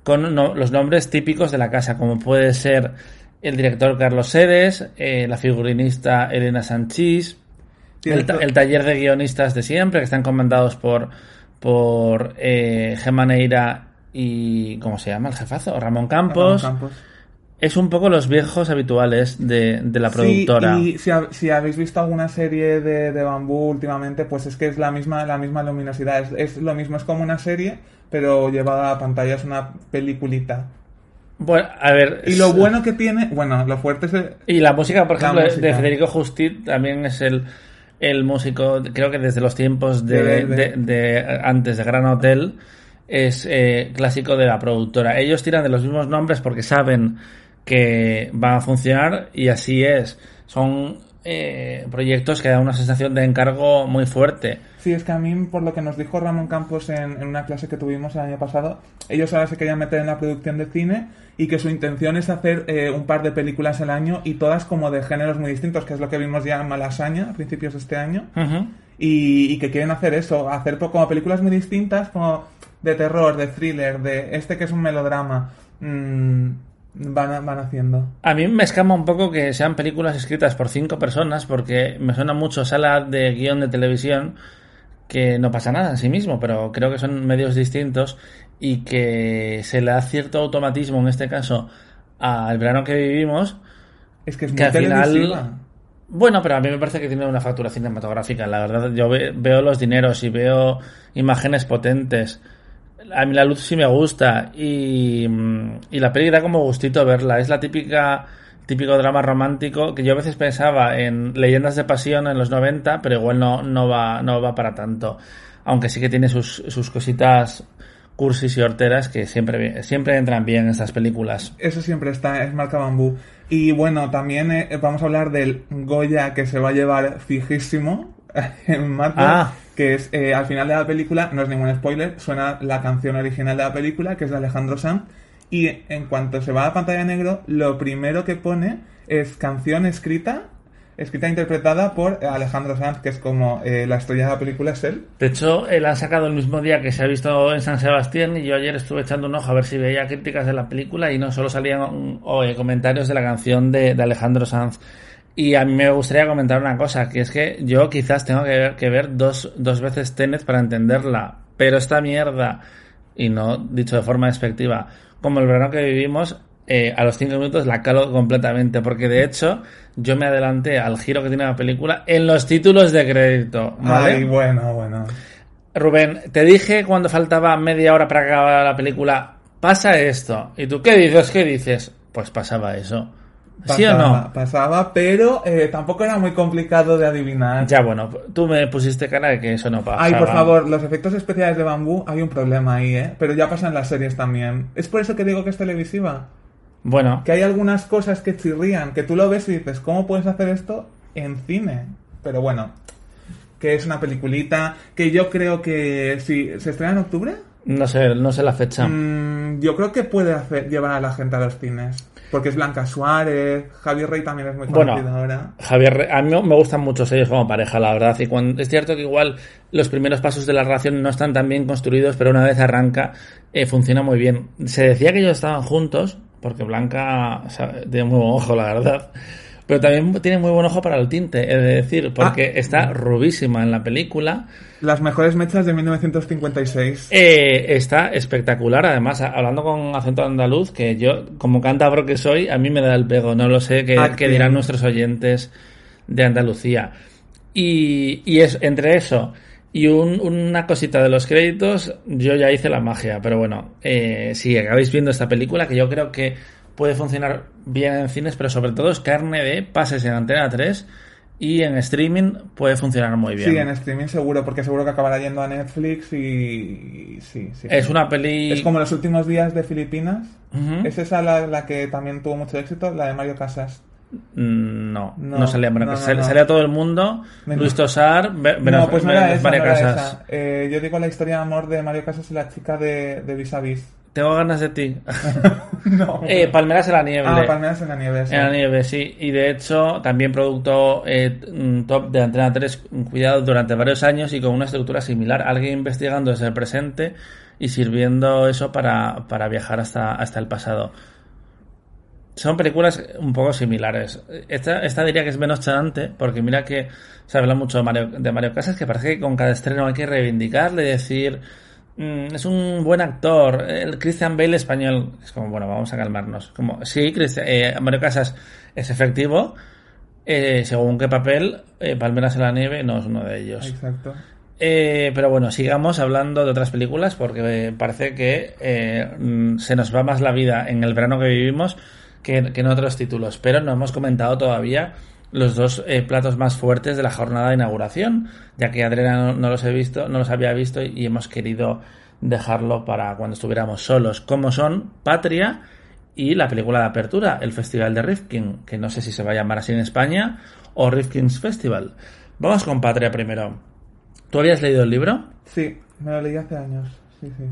con no- los nombres típicos de la casa, como puede ser el director Carlos Sedes, eh, la figurinista Elena Sanchís, el, ta- el taller de guionistas de siempre, que están comandados por, por eh, Gemma Neira y. ¿Cómo se llama el jefazo? Ramón Campos. Ramón Campos. Es un poco los viejos habituales de, de la Sí, productora. y si, si habéis visto alguna serie de, de bambú últimamente, pues es que es la misma, la misma luminosidad. Es, es lo mismo, es como una serie, pero llevada a pantalla, es una peliculita. Bueno, a ver. Y lo bueno que tiene, bueno, lo fuerte es el- Y la música, por La ejemplo, música. de Federico Justit también es el, el músico, creo que desde los tiempos de, de- de- antes de Gran Hotel, es eh, clásico de la productora. Ellos tiran de los mismos nombres porque saben que van a funcionar y así es. Son eh, proyectos que dan una sensación de encargo muy fuerte. Sí, es que a mí, por lo que nos dijo Ramón Campos en, en una clase que tuvimos el año pasado, ellos ahora se querían meter en la producción de cine y que su intención es hacer eh, un par de películas al año y todas como de géneros muy distintos, que es lo que vimos ya en Malasaña a principios de este año. Y, y que quieren hacer eso, hacer como películas muy distintas, como de terror, de thriller, de este que es un melodrama, mm, van, van haciendo. A mí me escama un poco que sean películas escritas por cinco personas porque me suena mucho sala de guion de televisión que no pasa nada en sí mismo, pero creo que son medios distintos y que se le da cierto automatismo en este caso al verano que vivimos. Es que es muy Que al final-. Bueno, pero a mí me parece que tiene una factura cinematográfica, la verdad. Yo ve- veo los dineros y veo imágenes potentes. A mí la luz sí me gusta y, y la peli da como gustito verla. Es la típica típico drama romántico que yo a veces pensaba en leyendas de pasión en los 90, pero igual no, no, va, no va para tanto. Aunque sí que tiene sus, sus cositas cursis y horteras que siempre, siempre entran bien en estas películas. Eso siempre está, es marca bambú. Y bueno, también eh, vamos a hablar del Goya que se va a llevar fijísimo [LAUGHS] en marzo, Ah. que es eh, al final de la película, no es ningún spoiler, suena la canción original de la película, que es de Alejandro Sanz, y en cuanto se va a la pantalla negro, lo primero que pone es canción escrita, escrita e interpretada por Alejandro Sanz, que es como eh, la estrella de la película es él. De hecho, él ha sacado el mismo día que se ha visto en San Sebastián y yo ayer estuve echando un ojo a ver si veía críticas de la película y no solo salían o, eh, comentarios de la canción de, de Alejandro Sanz. Y a mí me gustaría comentar una cosa, que es que yo quizás tengo que ver, que ver dos, dos veces Tenet para entenderla, pero esta mierda, y no dicho de forma despectiva, como el verano que vivimos, eh, a los cinco minutos la calo completamente, porque de hecho yo me adelanté al giro que tiene la película en los títulos de crédito. ¿vale? Ay, bueno, bueno. Rubén, te dije cuando faltaba media hora para acabar la película, pasa esto. ¿Y tú qué dices? ¿Qué dices? Pues pasaba eso. ¿Sí o Pasaba, no? Pasaba, pero eh, tampoco era muy complicado de adivinar. Ya bueno, tú me pusiste cara de que eso no pasaba. Ay, por favor, los efectos especiales de bambú, hay un problema ahí, ¿eh? Pero ya pasa en las series también. Es por eso que digo que es televisiva. Bueno, Que hay algunas cosas que chirrían, que tú lo ves y dices, ¿cómo puedes hacer esto en cine? Pero bueno, que es una peliculita que yo creo que si se estrena en octubre, no sé, no sé la fecha. mm, yo creo que puede hacer, llevar a la gente a los cines. Porque es Blanca Suárez, Javier Rey también es muy Bueno, conocido ahora. Javier, Re- a mí me gustan mucho ellos como pareja, la verdad. Y cuando, es cierto que igual los primeros pasos de la relación no están tan bien construidos, pero una vez arranca, eh, funciona muy bien. Se decía que ellos estaban juntos, porque Blanca o sea, tiene muy buen ojo, la verdad. Pero también tiene muy buen ojo para el tinte, es decir, porque Ah. está rubísima en la película. Las mejores mechas de 1956. Eh, está espectacular, además, hablando con acento andaluz, que yo, como cántabro que soy, a mí me da el pego, no lo sé, qué, qué dirán nuestros oyentes de Andalucía. Y, y es, entre eso y un- una cosita de los créditos, yo ya hice la magia, pero bueno, eh, si acabáis viendo esta película, que yo creo que puede funcionar bien en cines, pero sobre todo es carne de pases en Antena 3 y en streaming puede funcionar muy bien. Sí, en streaming seguro, porque seguro que acabará yendo a Netflix y, y sí, sí. Es una peli... Es como los últimos días de Filipinas. ¿Es esa la, la que también tuvo mucho éxito? La de Mario Casas. Mm, No, no, No, salía Mario no, Casas. no, Sal- no. Salía todo el mundo. Luis Tosar, no, pues Mario Casas. Eh, yo digo la historia de amor de Mario Casas y la chica de, de Vis a Vis. Tengo ganas de ti. [LAUGHS] No. eh, Palmeras en la nieve. ah, Palmeras en la nieve. sí. En la nieve, sí. Y de hecho, también producto eh, top de Antena 3, cuidado durante varios años y con una estructura similar. Alguien investigando desde el presente y sirviendo eso para, para viajar hasta, hasta el pasado. Son películas un poco similares. Esta, esta diría que es menos chanante, porque mira que se habla mucho de Mario, de Mario Casas, que parece que con cada estreno hay que reivindicarle, decir, "Mm, es un buen actor, el Christian Bale español. Es como, bueno, vamos a calmarnos. Como, sí, Christian- eh, Mario Casas es efectivo, eh, según qué papel, eh, Palmeras en la nieve no es uno de ellos. Exacto. Eh, pero bueno, sigamos hablando de otras películas porque parece que mm, se nos va más la vida en el verano que vivimos que, que en otros títulos. Pero no hemos comentado todavía los dos eh, platos más fuertes de la jornada de inauguración, ya que Adriana no, los he visto, no los había visto y, y hemos querido dejarlo para cuando estuviéramos solos, como son Patria y la película de apertura, el Festival de Rifkin, que no sé si se va a llamar así en España, o Rifkin's Festival. Vamos con Patria primero. ¿Tú habías leído el libro? Sí, me lo leí hace años. Sí, sí.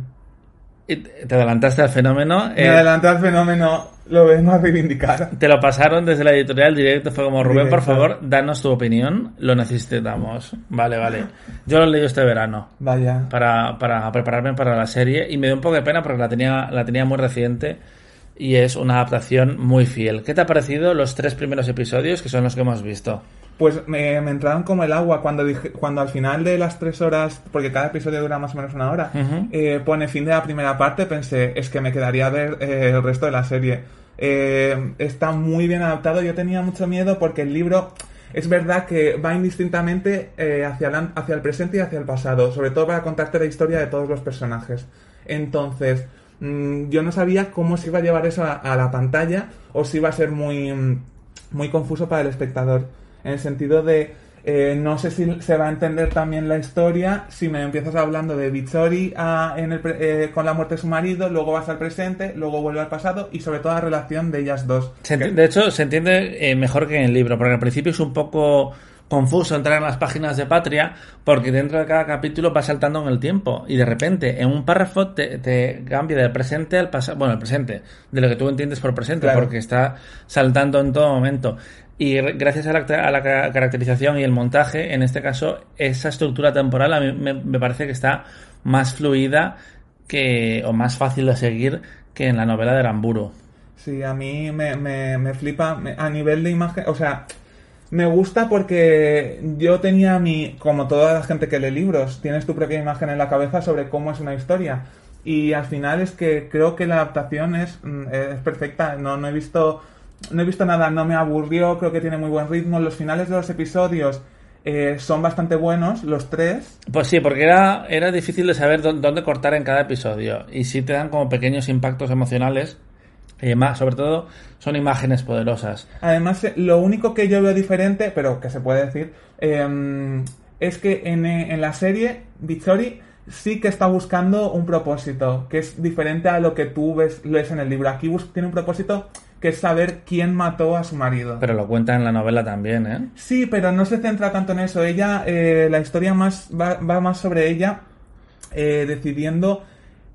Te te adelantaste al fenómeno. Me eh, adelanté al fenómeno, lo vengo a reivindicar. te lo pasaron desde la editorial directo. Fue como, Rubén, por favor, danos tu opinión. Lo necesitamos. Vale, vale. Yo lo leído este verano Vaya. para, para prepararme para la serie y me dio un poco de pena porque la tenía, la tenía muy reciente y es una adaptación muy fiel. ¿Qué te ha parecido los tres primeros episodios que son los que hemos visto? Pues me, me entraron como el agua cuando dije, cuando al final de las tres horas, porque cada episodio dura más o menos una hora, eh, pone fin de la primera parte, pensé, es que me quedaría a ver eh, el resto de la serie. Eh, está muy bien adaptado, yo tenía mucho miedo porque el libro es verdad que va indistintamente eh, hacia, el, hacia el presente y hacia el pasado, sobre todo para contarte la historia de todos los personajes. Entonces, mm, yo no sabía cómo se iba a llevar eso a, a la pantalla o si iba a ser muy, mm, muy confuso para el espectador. En el sentido de, eh, no sé si se va a entender también la historia si me empiezas hablando de Bichori ah, en el eh, con la muerte de su marido, luego vas al presente, luego vuelve al pasado y sobre todo la relación de ellas dos. De hecho, se entiende eh, mejor que en el libro, porque al principio es un poco confuso entrar en las páginas de Patria, porque dentro de cada capítulo va saltando en el tiempo y de repente en un párrafo te, te cambia del presente al pasado, bueno, el presente, de lo que tú entiendes por presente, Claro. porque está saltando en todo momento. Y gracias a la, a la ca- caracterización y el montaje, en este caso, esa estructura temporal a mí me, me parece que está más fluida que, o más fácil de seguir que en la novela de Aramburu. Sí, a mí me, me, me flipa a nivel de imagen, o sea, me gusta porque yo tenía mi, como toda la gente que lee libros, tienes tu propia imagen en la cabeza sobre cómo es una historia. Y al final es que creo que la adaptación es, mm, es perfecta. No, no he visto, no he visto nada, no me aburrió, creo que tiene muy buen ritmo. Los finales de los episodios eh, son bastante buenos, los tres. Pues sí, porque era, era difícil de saber dó- dónde cortar en cada episodio. Y sí te dan como pequeños impactos emocionales. Y más, sobre todo, son imágenes poderosas. Además, eh, lo único que yo veo diferente, pero que se puede decir, eh, es que en, eh, en la serie, Bichori sí que está buscando un propósito, que es diferente a lo que tú ves, lees en el libro. Aquí tiene un propósito que es saber quién mató a su marido. Pero lo cuenta en la novela también, ¿eh? Sí, pero no se centra tanto en eso. Ella, eh, la historia más va, va más sobre ella eh, decidiendo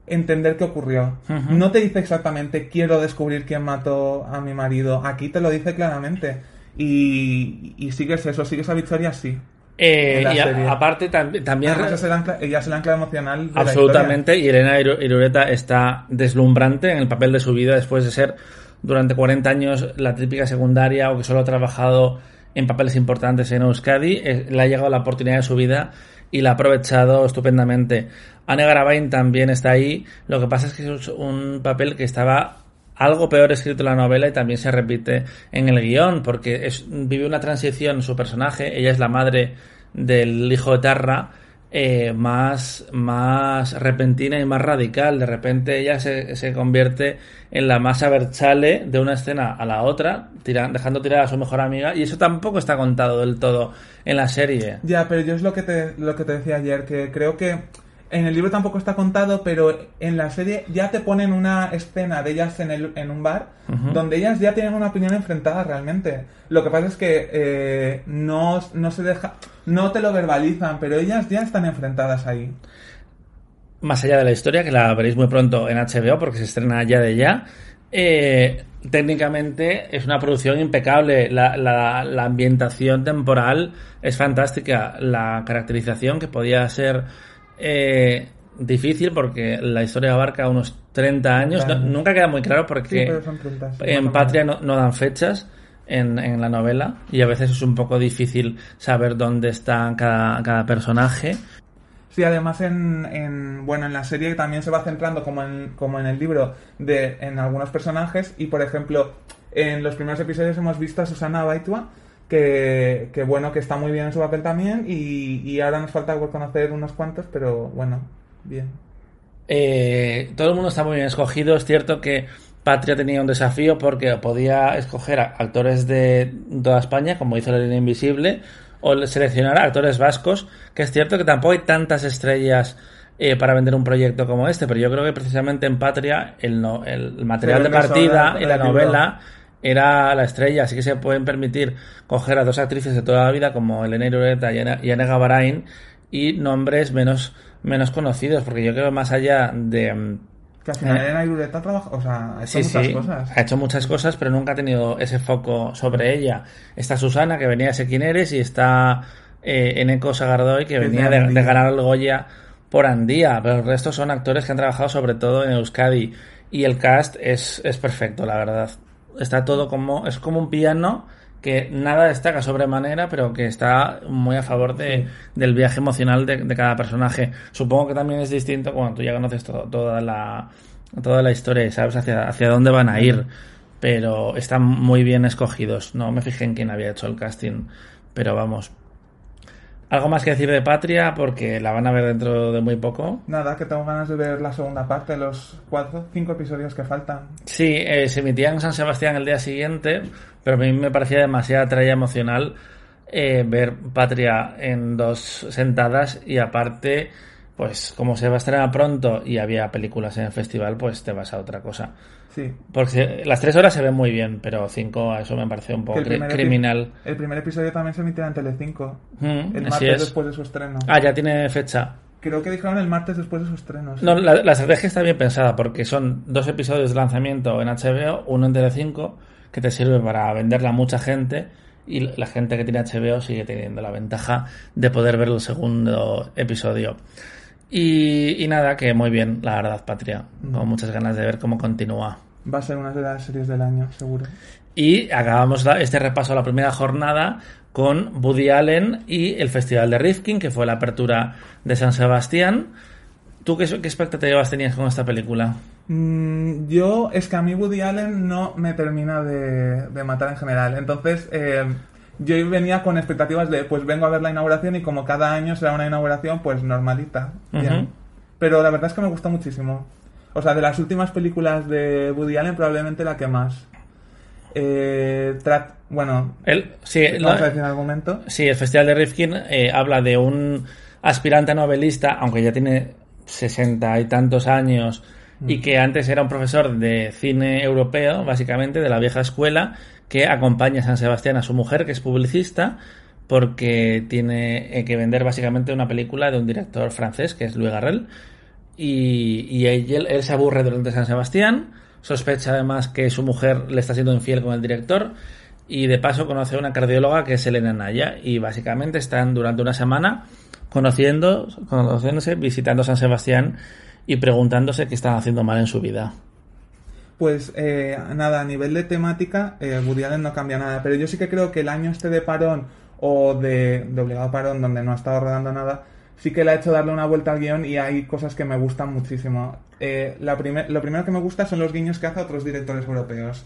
entender qué ocurrió. No te dice exactamente quiero descubrir quién mató a mi marido. Aquí te lo dice claramente. Y, y sigues eso, sigues a Victoria así. Eh, y a- aparte tam- también... Además, ella es el ancla emocional de la Absolutamente, y Elena Iru- Irureta está deslumbrante en el papel de su vida después de ser durante 40 años la típica secundaria o que solo ha trabajado en papeles importantes en Euskadi. Eh, Le ha llegado la oportunidad de su vida y la ha aprovechado estupendamente. Anne Garabin también está ahí. Lo que pasa es que es un papel que estaba algo peor escrito en la novela y también se repite en el guion, porque es, vive una transición su personaje. Ella es la madre del hijo de Tarra, eh, más, más repentina y más radical. De repente ella se, se convierte en la masa Berchale de una escena a la otra, tira- dejando tirar a su mejor amiga, y eso tampoco está contado del todo en la serie. Ya, pero yo es lo que te, lo que te decía ayer, que creo que en el libro tampoco está contado, pero en la serie ya te ponen una escena de ellas en, el, en un bar, donde ellas ya tienen una opinión enfrentada realmente. Lo que pasa es que eh, no, no se deja, no te lo verbalizan, pero ellas ya están enfrentadas ahí. más allá de la historia, que la veréis muy pronto en HBO porque se estrena ya de ya. eh, técnicamente es una producción impecable. La, la- la ambientación temporal es fantástica. La caracterización que podía ser eh, difícil porque la historia abarca unos 30 años. No- nunca queda muy claro porque Sí, pero son 30, sí, más o en. Patria no, no dan fechas. En, en la novela y a veces es un poco difícil saber dónde está cada, cada personaje Sí, además en, en- bueno en la serie también se va centrando como en, como en el libro de en algunos personajes y por ejemplo en los primeros episodios hemos visto a Susana Baitua que, que bueno que está muy bien en su papel también y, y ahora nos falta conocer unos cuantos pero bueno bien Eh, todo el mundo está muy bien escogido. Es cierto que Patria tenía un desafío porque podía escoger a actores de toda España, como hizo la línea invisible, o seleccionar a actores vascos, que es cierto que tampoco hay tantas estrellas eh, para vender un proyecto como este, pero yo creo que precisamente en Patria el, no- el material de partida y la novela era la estrella, así que se pueden permitir coger a dos actrices de toda la vida como Elena Irureta y Ana, Gabarain y nombres menos, menos conocidos, porque yo creo más allá de... mm, que al final Eh. Elena Irureta trabaja o sea ha hecho Sí, muchas sí, cosas ha hecho muchas cosas, pero nunca ha tenido ese foco sobre ella. Está Susana, que venía de Sé quién eres, y está eh, Eneco Sagardoy, que venía de ganar el Goya por Andía, pero el resto son actores que han trabajado sobre todo en Euskadi. Y el cast es, es perfecto, la verdad. Está todo como, es como un piano que nada destaca sobremanera, pero que está muy a favor de, del viaje emocional de, de cada personaje. Supongo que también es distinto cuando tú ya conoces to- toda la toda la historia y sabes hacia, hacia dónde van a ir. Pero están muy bien escogidos. No me fijé en quién había hecho el casting, pero vamos. Algo más que decir de Patria, porque la van a ver dentro de muy poco. nada que tengo ganas de ver la segunda parte los cuatro cinco episodios que faltan Sí, eh, se emitía en San Sebastián el día siguiente, pero a mí me parecía demasiada tralla emocional eh, ver Patria en dos sentadas y aparte, pues como se va a estrenar pronto y había películas en el festival, pues te vas a otra cosa. Sí Porque las tres horas se ven muy bien, pero cinco, eso me parece un poco el cri- criminal. el primer episodio también se emitirá en Telecinco Mm, el martes es. después de su estreno Ah, ya tiene fecha. Creo que dijeron el martes después de su estreno. No, la, la estrategia está bien pensada porque son dos episodios de lanzamiento en HBO, uno en Telecinco, que te sirve para venderla a mucha gente y la gente que tiene HBO sigue teniendo la ventaja de poder ver el segundo episodio. Y, y nada, que muy bien, la verdad, Patria, con muchas ganas de ver cómo continúa. Va a ser una de las series del año, seguro. Y acabamos este repaso a la primera jornada con Woody Allen y el Festival de Rifkin, que fue la apertura de San Sebastián. ¿Tú qué, qué expectativas tenías con esta película? Mm, yo, es que a mí Woody Allen no me termina de, de matar en general. Entonces, eh, yo venía con expectativas de, pues vengo a ver la inauguración y como cada año será una inauguración, pues normalita. bien. Pero la verdad es que me gustó muchísimo. O sea, de las últimas películas de Woody Allen, probablemente la que más. Eh, bueno, El, sí, vamos la- a decir en algún momento. sí, el Festival de Rifkin eh, habla de un aspirante novelista, aunque ya tiene sesenta y tantos años, y que antes era un profesor de cine europeo, básicamente, de la vieja escuela, que acompaña a San Sebastián a su mujer, que es publicista, porque tiene eh, que vender básicamente una película de un director francés, que es Louis Garrel. Y, él, se aburre durante San Sebastián, sospecha además que su mujer le está siendo infiel con el director y de paso conoce a una cardióloga que es Elena Naya y básicamente están durante una semana conociendo, conociéndose, visitando San Sebastián y preguntándose qué están haciendo mal en su vida. Pues eh, nada, a nivel de temática, eh, Woody no cambia nada, pero yo sí que creo que el año este de parón o de, de obligado parón donde no ha estado rodando nada, sí que le ha hecho darle una vuelta al guion y hay cosas que me gustan muchísimo. Eh, la lo primero que me gusta son los guiños que hace otros directores europeos,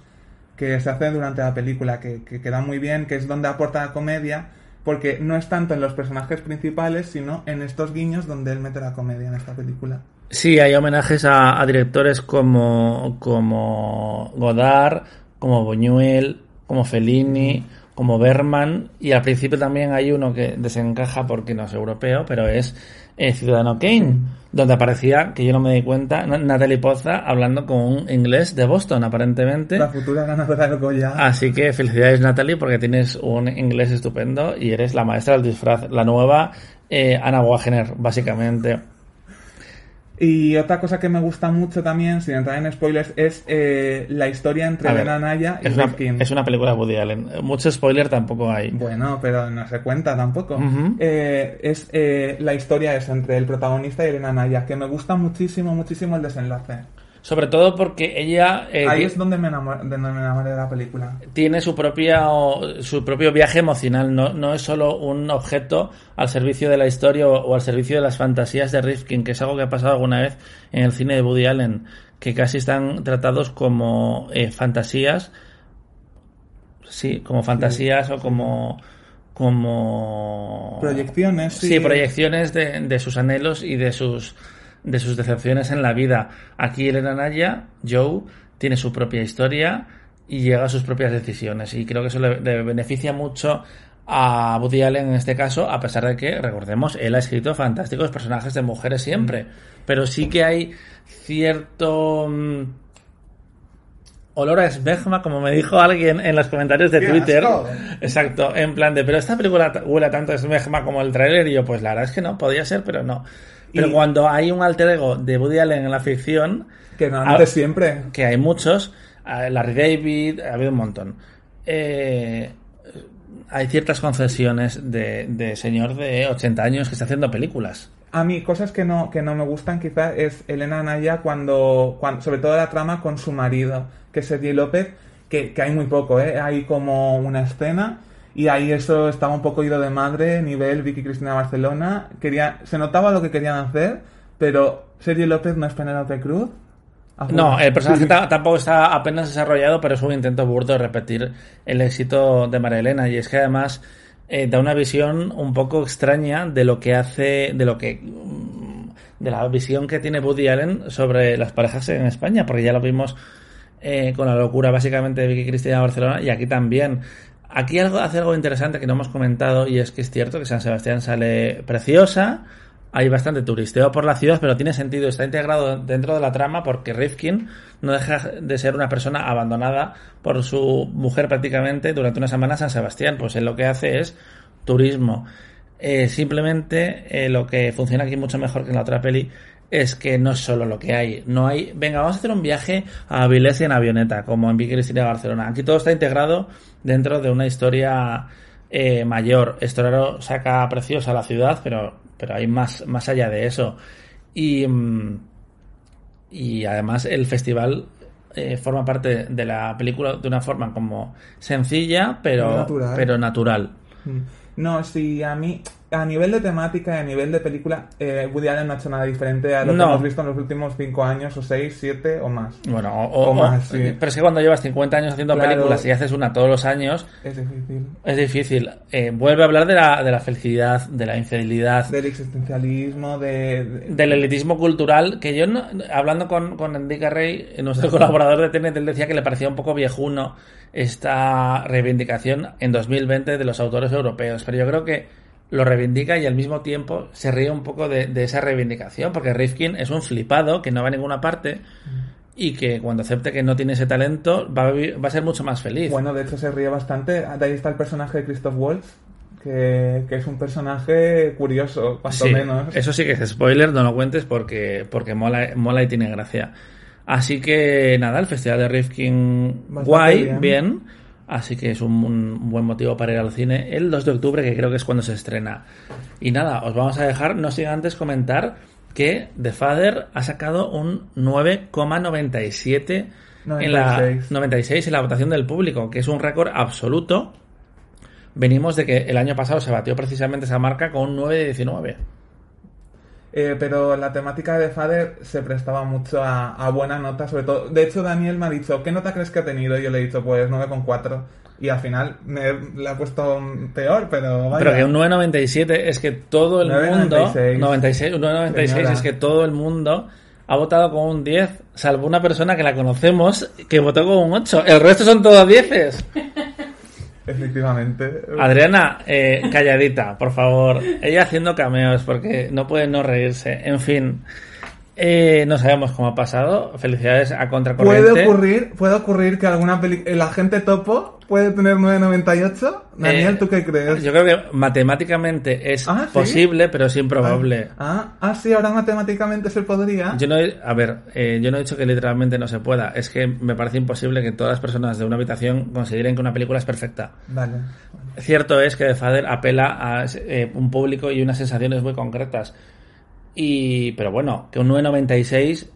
que se hacen durante la película, que, que quedan muy bien, que es donde aporta la comedia, porque no es tanto en los personajes principales, sino en estos guiños donde él mete la comedia en esta película. Sí, hay homenajes a, a directores como, como Godard, como Buñuel, como Fellini, como Berman, y al principio también hay uno que desencaja porque no es europeo, pero es eh, Ciudadano Kane, donde aparecía, que yo no me di cuenta, Na- Natalie Poza hablando con un inglés de Boston, aparentemente. La futura ganadora del Goya. Así que felicidades Natalie porque tienes un inglés estupendo y eres la maestra del disfraz, la nueva eh, Anna Wagener, básicamente. Y otra cosa que me gusta mucho también, sin entrar en spoilers, es eh, la historia entre ver, Elena Naya y Es una, es una película de Woody Allen. Mucho spoiler tampoco hay. Bueno, pero no se cuenta tampoco. Eh, es eh, la historia es entre el protagonista y Elena Naya, que me gusta muchísimo, muchísimo el desenlace. Sobre todo porque ella eh, Ahí es donde me, enamor- donde me enamoré de la película. tiene su propia su propio viaje emocional. No, no es solo un objeto al servicio de la historia o, o al servicio de las fantasías de Rifkin, que es algo que ha pasado alguna vez en el cine de Woody Allen, que casi están tratados como eh, fantasías. Sí, como fantasías o como como Proyecciones, sí. sí, proyecciones de, de sus anhelos y de sus de sus decepciones en la vida. Aquí Elena Naya, Joe, tiene su propia historia y llega a sus propias decisiones. Y creo que eso le, le beneficia mucho a Woody Allen en este caso, a pesar de que, recordemos, él ha escrito fantásticos personajes de mujeres siempre. Pero sí que hay cierto mm, olor a esmegma, como me dijo alguien en los comentarios de ¡Qué Twitter. Exacto, en plan de, pero esta película huele tanto a como el tráiler y yo, pues la verdad es que no, podía ser, pero no. Pero Y- cuando hay un alter ego de Woody Allen en la ficción, Que normalmente Ah, siempre. que hay muchos, Larry David, ha habido un montón. Eh, hay ciertas concesiones de, de señor de 80 años que está haciendo películas. A mí, cosas que no, que no me gustan quizás es Elena Naya cuando, cuando, sobre todo la trama con su marido, que es Sergi López, que, que hay muy poco, ¿eh? Hay como una escena y ahí eso estaba un poco ido de madre, nivel Vicky Cristina Barcelona. Quería, se notaba lo que querían hacer, pero Sergi López no es Penélope Cruz. No, el personaje ta- tampoco está apenas desarrollado, pero es un intento burdo de repetir el éxito de María Elena. Y es que además eh, da una visión un poco extraña de lo que hace, de lo que mm, de la visión que tiene Woody Allen sobre las parejas en España, porque ya lo vimos eh, con la locura básicamente de Vicky Cristina Barcelona y aquí también. Aquí algo, hace algo interesante que no hemos comentado y es que es cierto que San Sebastián sale preciosa, hay bastante turisteo por la ciudad, pero tiene sentido, está integrado dentro de la trama porque Rifkin no deja de ser una persona abandonada por su mujer prácticamente durante una semana San Sebastián. Pues él lo que hace es turismo. Eh, simplemente eh, lo que funciona aquí mucho mejor que en la otra peli es que no es solo lo que hay. No hay, venga, vamos a hacer un viaje a Avilés en avioneta, como en Vicky Cristina de Barcelona. Aquí todo está integrado dentro de una historia eh, mayor. Estoraro saca preciosa la ciudad, pero, pero hay más, más allá de eso. Y, mm, y además el festival eh, forma parte de la película de una forma como sencilla, pero natural. pero natural. Mm. No, sí, a mí, a nivel de temática y a nivel de película, eh, Woody Allen no ha hecho nada diferente a lo No. que hemos visto en los últimos cinco años, o seis, siete o más. Bueno, o, o- O más, o- sí. pero es que cuando llevas 50 años haciendo Claro. películas y haces una todos los años, Es difícil. es difícil. Eh, vuelve a hablar de la, de la felicidad, de la infidelidad, Del existencialismo, de... de- del elitismo cultural, que yo, no- hablando con, con Enrique Rey, nuestro colaborador de TNT, él decía que le parecía un poco viejuno esta reivindicación en 2020 de los autores europeos, pero yo creo que lo reivindica y al mismo tiempo se ríe un poco de, de esa reivindicación, porque Rifkin es un flipado que no va a ninguna parte y que cuando acepte que no tiene ese talento va a, vivir- va a ser mucho más feliz. Bueno, de hecho se ríe bastante. De ahí está el personaje de Christoph Waltz, que, que es un personaje curioso, cuanto Sí, menos. Eso sí que es spoiler, no lo cuentes porque, porque mola, mola y tiene gracia. Así que nada, el festival de Rifkin Bastante guay, bien. bien. Así que es un, un buen motivo para ir al cine el 2 de octubre, que creo que es cuando se estrena. Y nada, os vamos a dejar, no sin antes comentar que The Father ha sacado un 9,97 en la 96. 96 en la votación del público, que es un récord absoluto. Venimos de que el año pasado se batió precisamente esa marca con un 9 de 19. Eh, pero la temática de Father se prestaba mucho a, a buena nota, sobre todo. De hecho, Daniel me ha dicho, ¿qué nota crees que ha tenido? Y yo le he dicho, pues 9,4. Y al final me le ha puesto peor, pero vaya. Pero que un 9.97 es que todo el 9,96. mundo. 96, un 9.96 Señora. es que todo el mundo ha votado con un 10, salvo una persona que la conocemos que votó con un 8. El resto son todos 10. Efectivamente. Adriana, eh, calladita, por favor. Ella haciendo cameos porque no puede no reírse. En fin. Eh, no sabemos cómo ha pasado. Felicidades a Contracorriente. Puede ocurrir, puede ocurrir que alguna peli... El agente topo puede tener 9,98. Daniel, Eh, ¿tú qué crees? Yo creo que matemáticamente es Ah, ¿sí? posible, pero es improbable. Ah, ah, sí, ahora matemáticamente se podría. Yo no he, a ver, eh, yo no he dicho que literalmente no se pueda. Es que me parece imposible que todas las personas de una habitación consideren que una película es perfecta. Vale. Cierto es que The Father apela a eh, un público y unas sensaciones muy concretas. Y, pero bueno, que un 9.96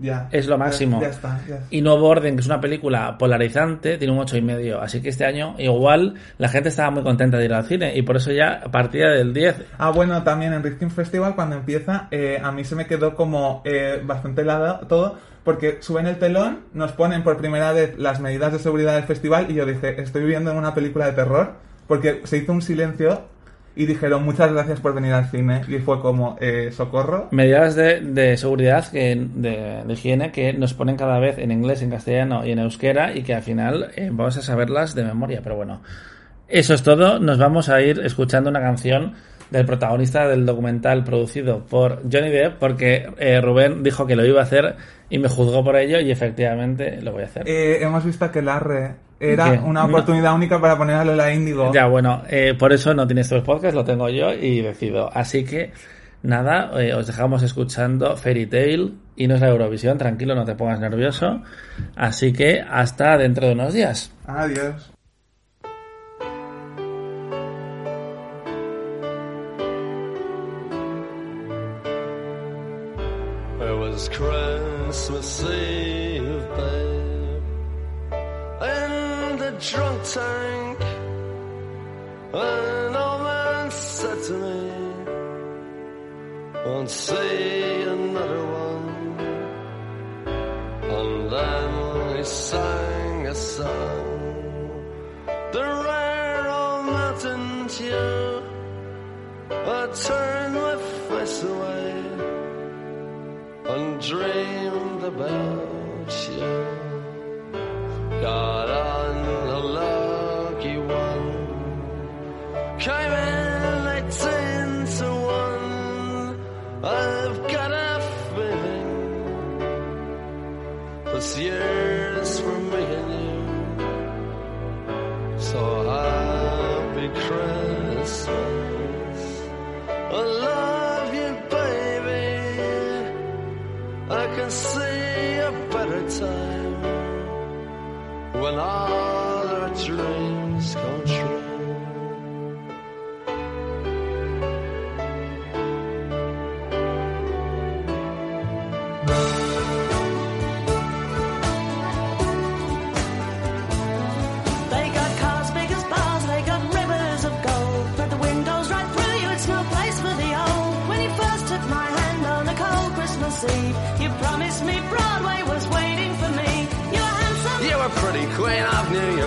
Ya. es lo máximo. Ya, ya está. Y Nuevo Orden, que es una película polarizante, tiene un ocho y medio. Así que este año igual la gente estaba muy contenta de ir al cine y por eso ya partía del 10. Ah, bueno, también en Rifkin Festival cuando empieza, eh, a mí se me quedó como eh, bastante helada todo, porque suben el telón, nos ponen por primera vez las medidas de seguridad del festival y yo dije, estoy viviendo en una película de terror, porque se hizo un silencio y dijeron muchas gracias por venir al cine y fue como, eh, socorro. Medidas de, de seguridad, que, de, higiene, que nos ponen cada vez en inglés, en castellano y en euskera y que al final eh, vamos a saberlas de memoria. Pero bueno, eso es todo. Nos vamos a ir escuchando una canción del protagonista del documental producido por Johnny Depp porque eh, Rubén dijo que lo iba a hacer y me juzgó por ello y efectivamente lo voy a hacer. Eh, hemos visto que Larre era ¿Qué? una No. oportunidad única para poner a Lola Índigo. Ya, bueno, eh, por eso no tienes estos podcasts, lo tengo yo y decido. Así que, nada, eh, os dejamos escuchando Fairy Tail y no es la Eurovisión, tranquilo, no te pongas nervioso. Así que hasta dentro de unos días. Adiós. Was Christmas Eve, babe, in the drunk tank. An old man said to me, "Won't see another one." And then he sang a song, the rare old mountain tune. I turned my face away dreamed about you. Got lucky one, came in eighteen to one. I've got a feeling this year's can see a better time when all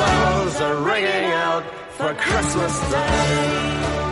bells are ringing out for Christmas Day.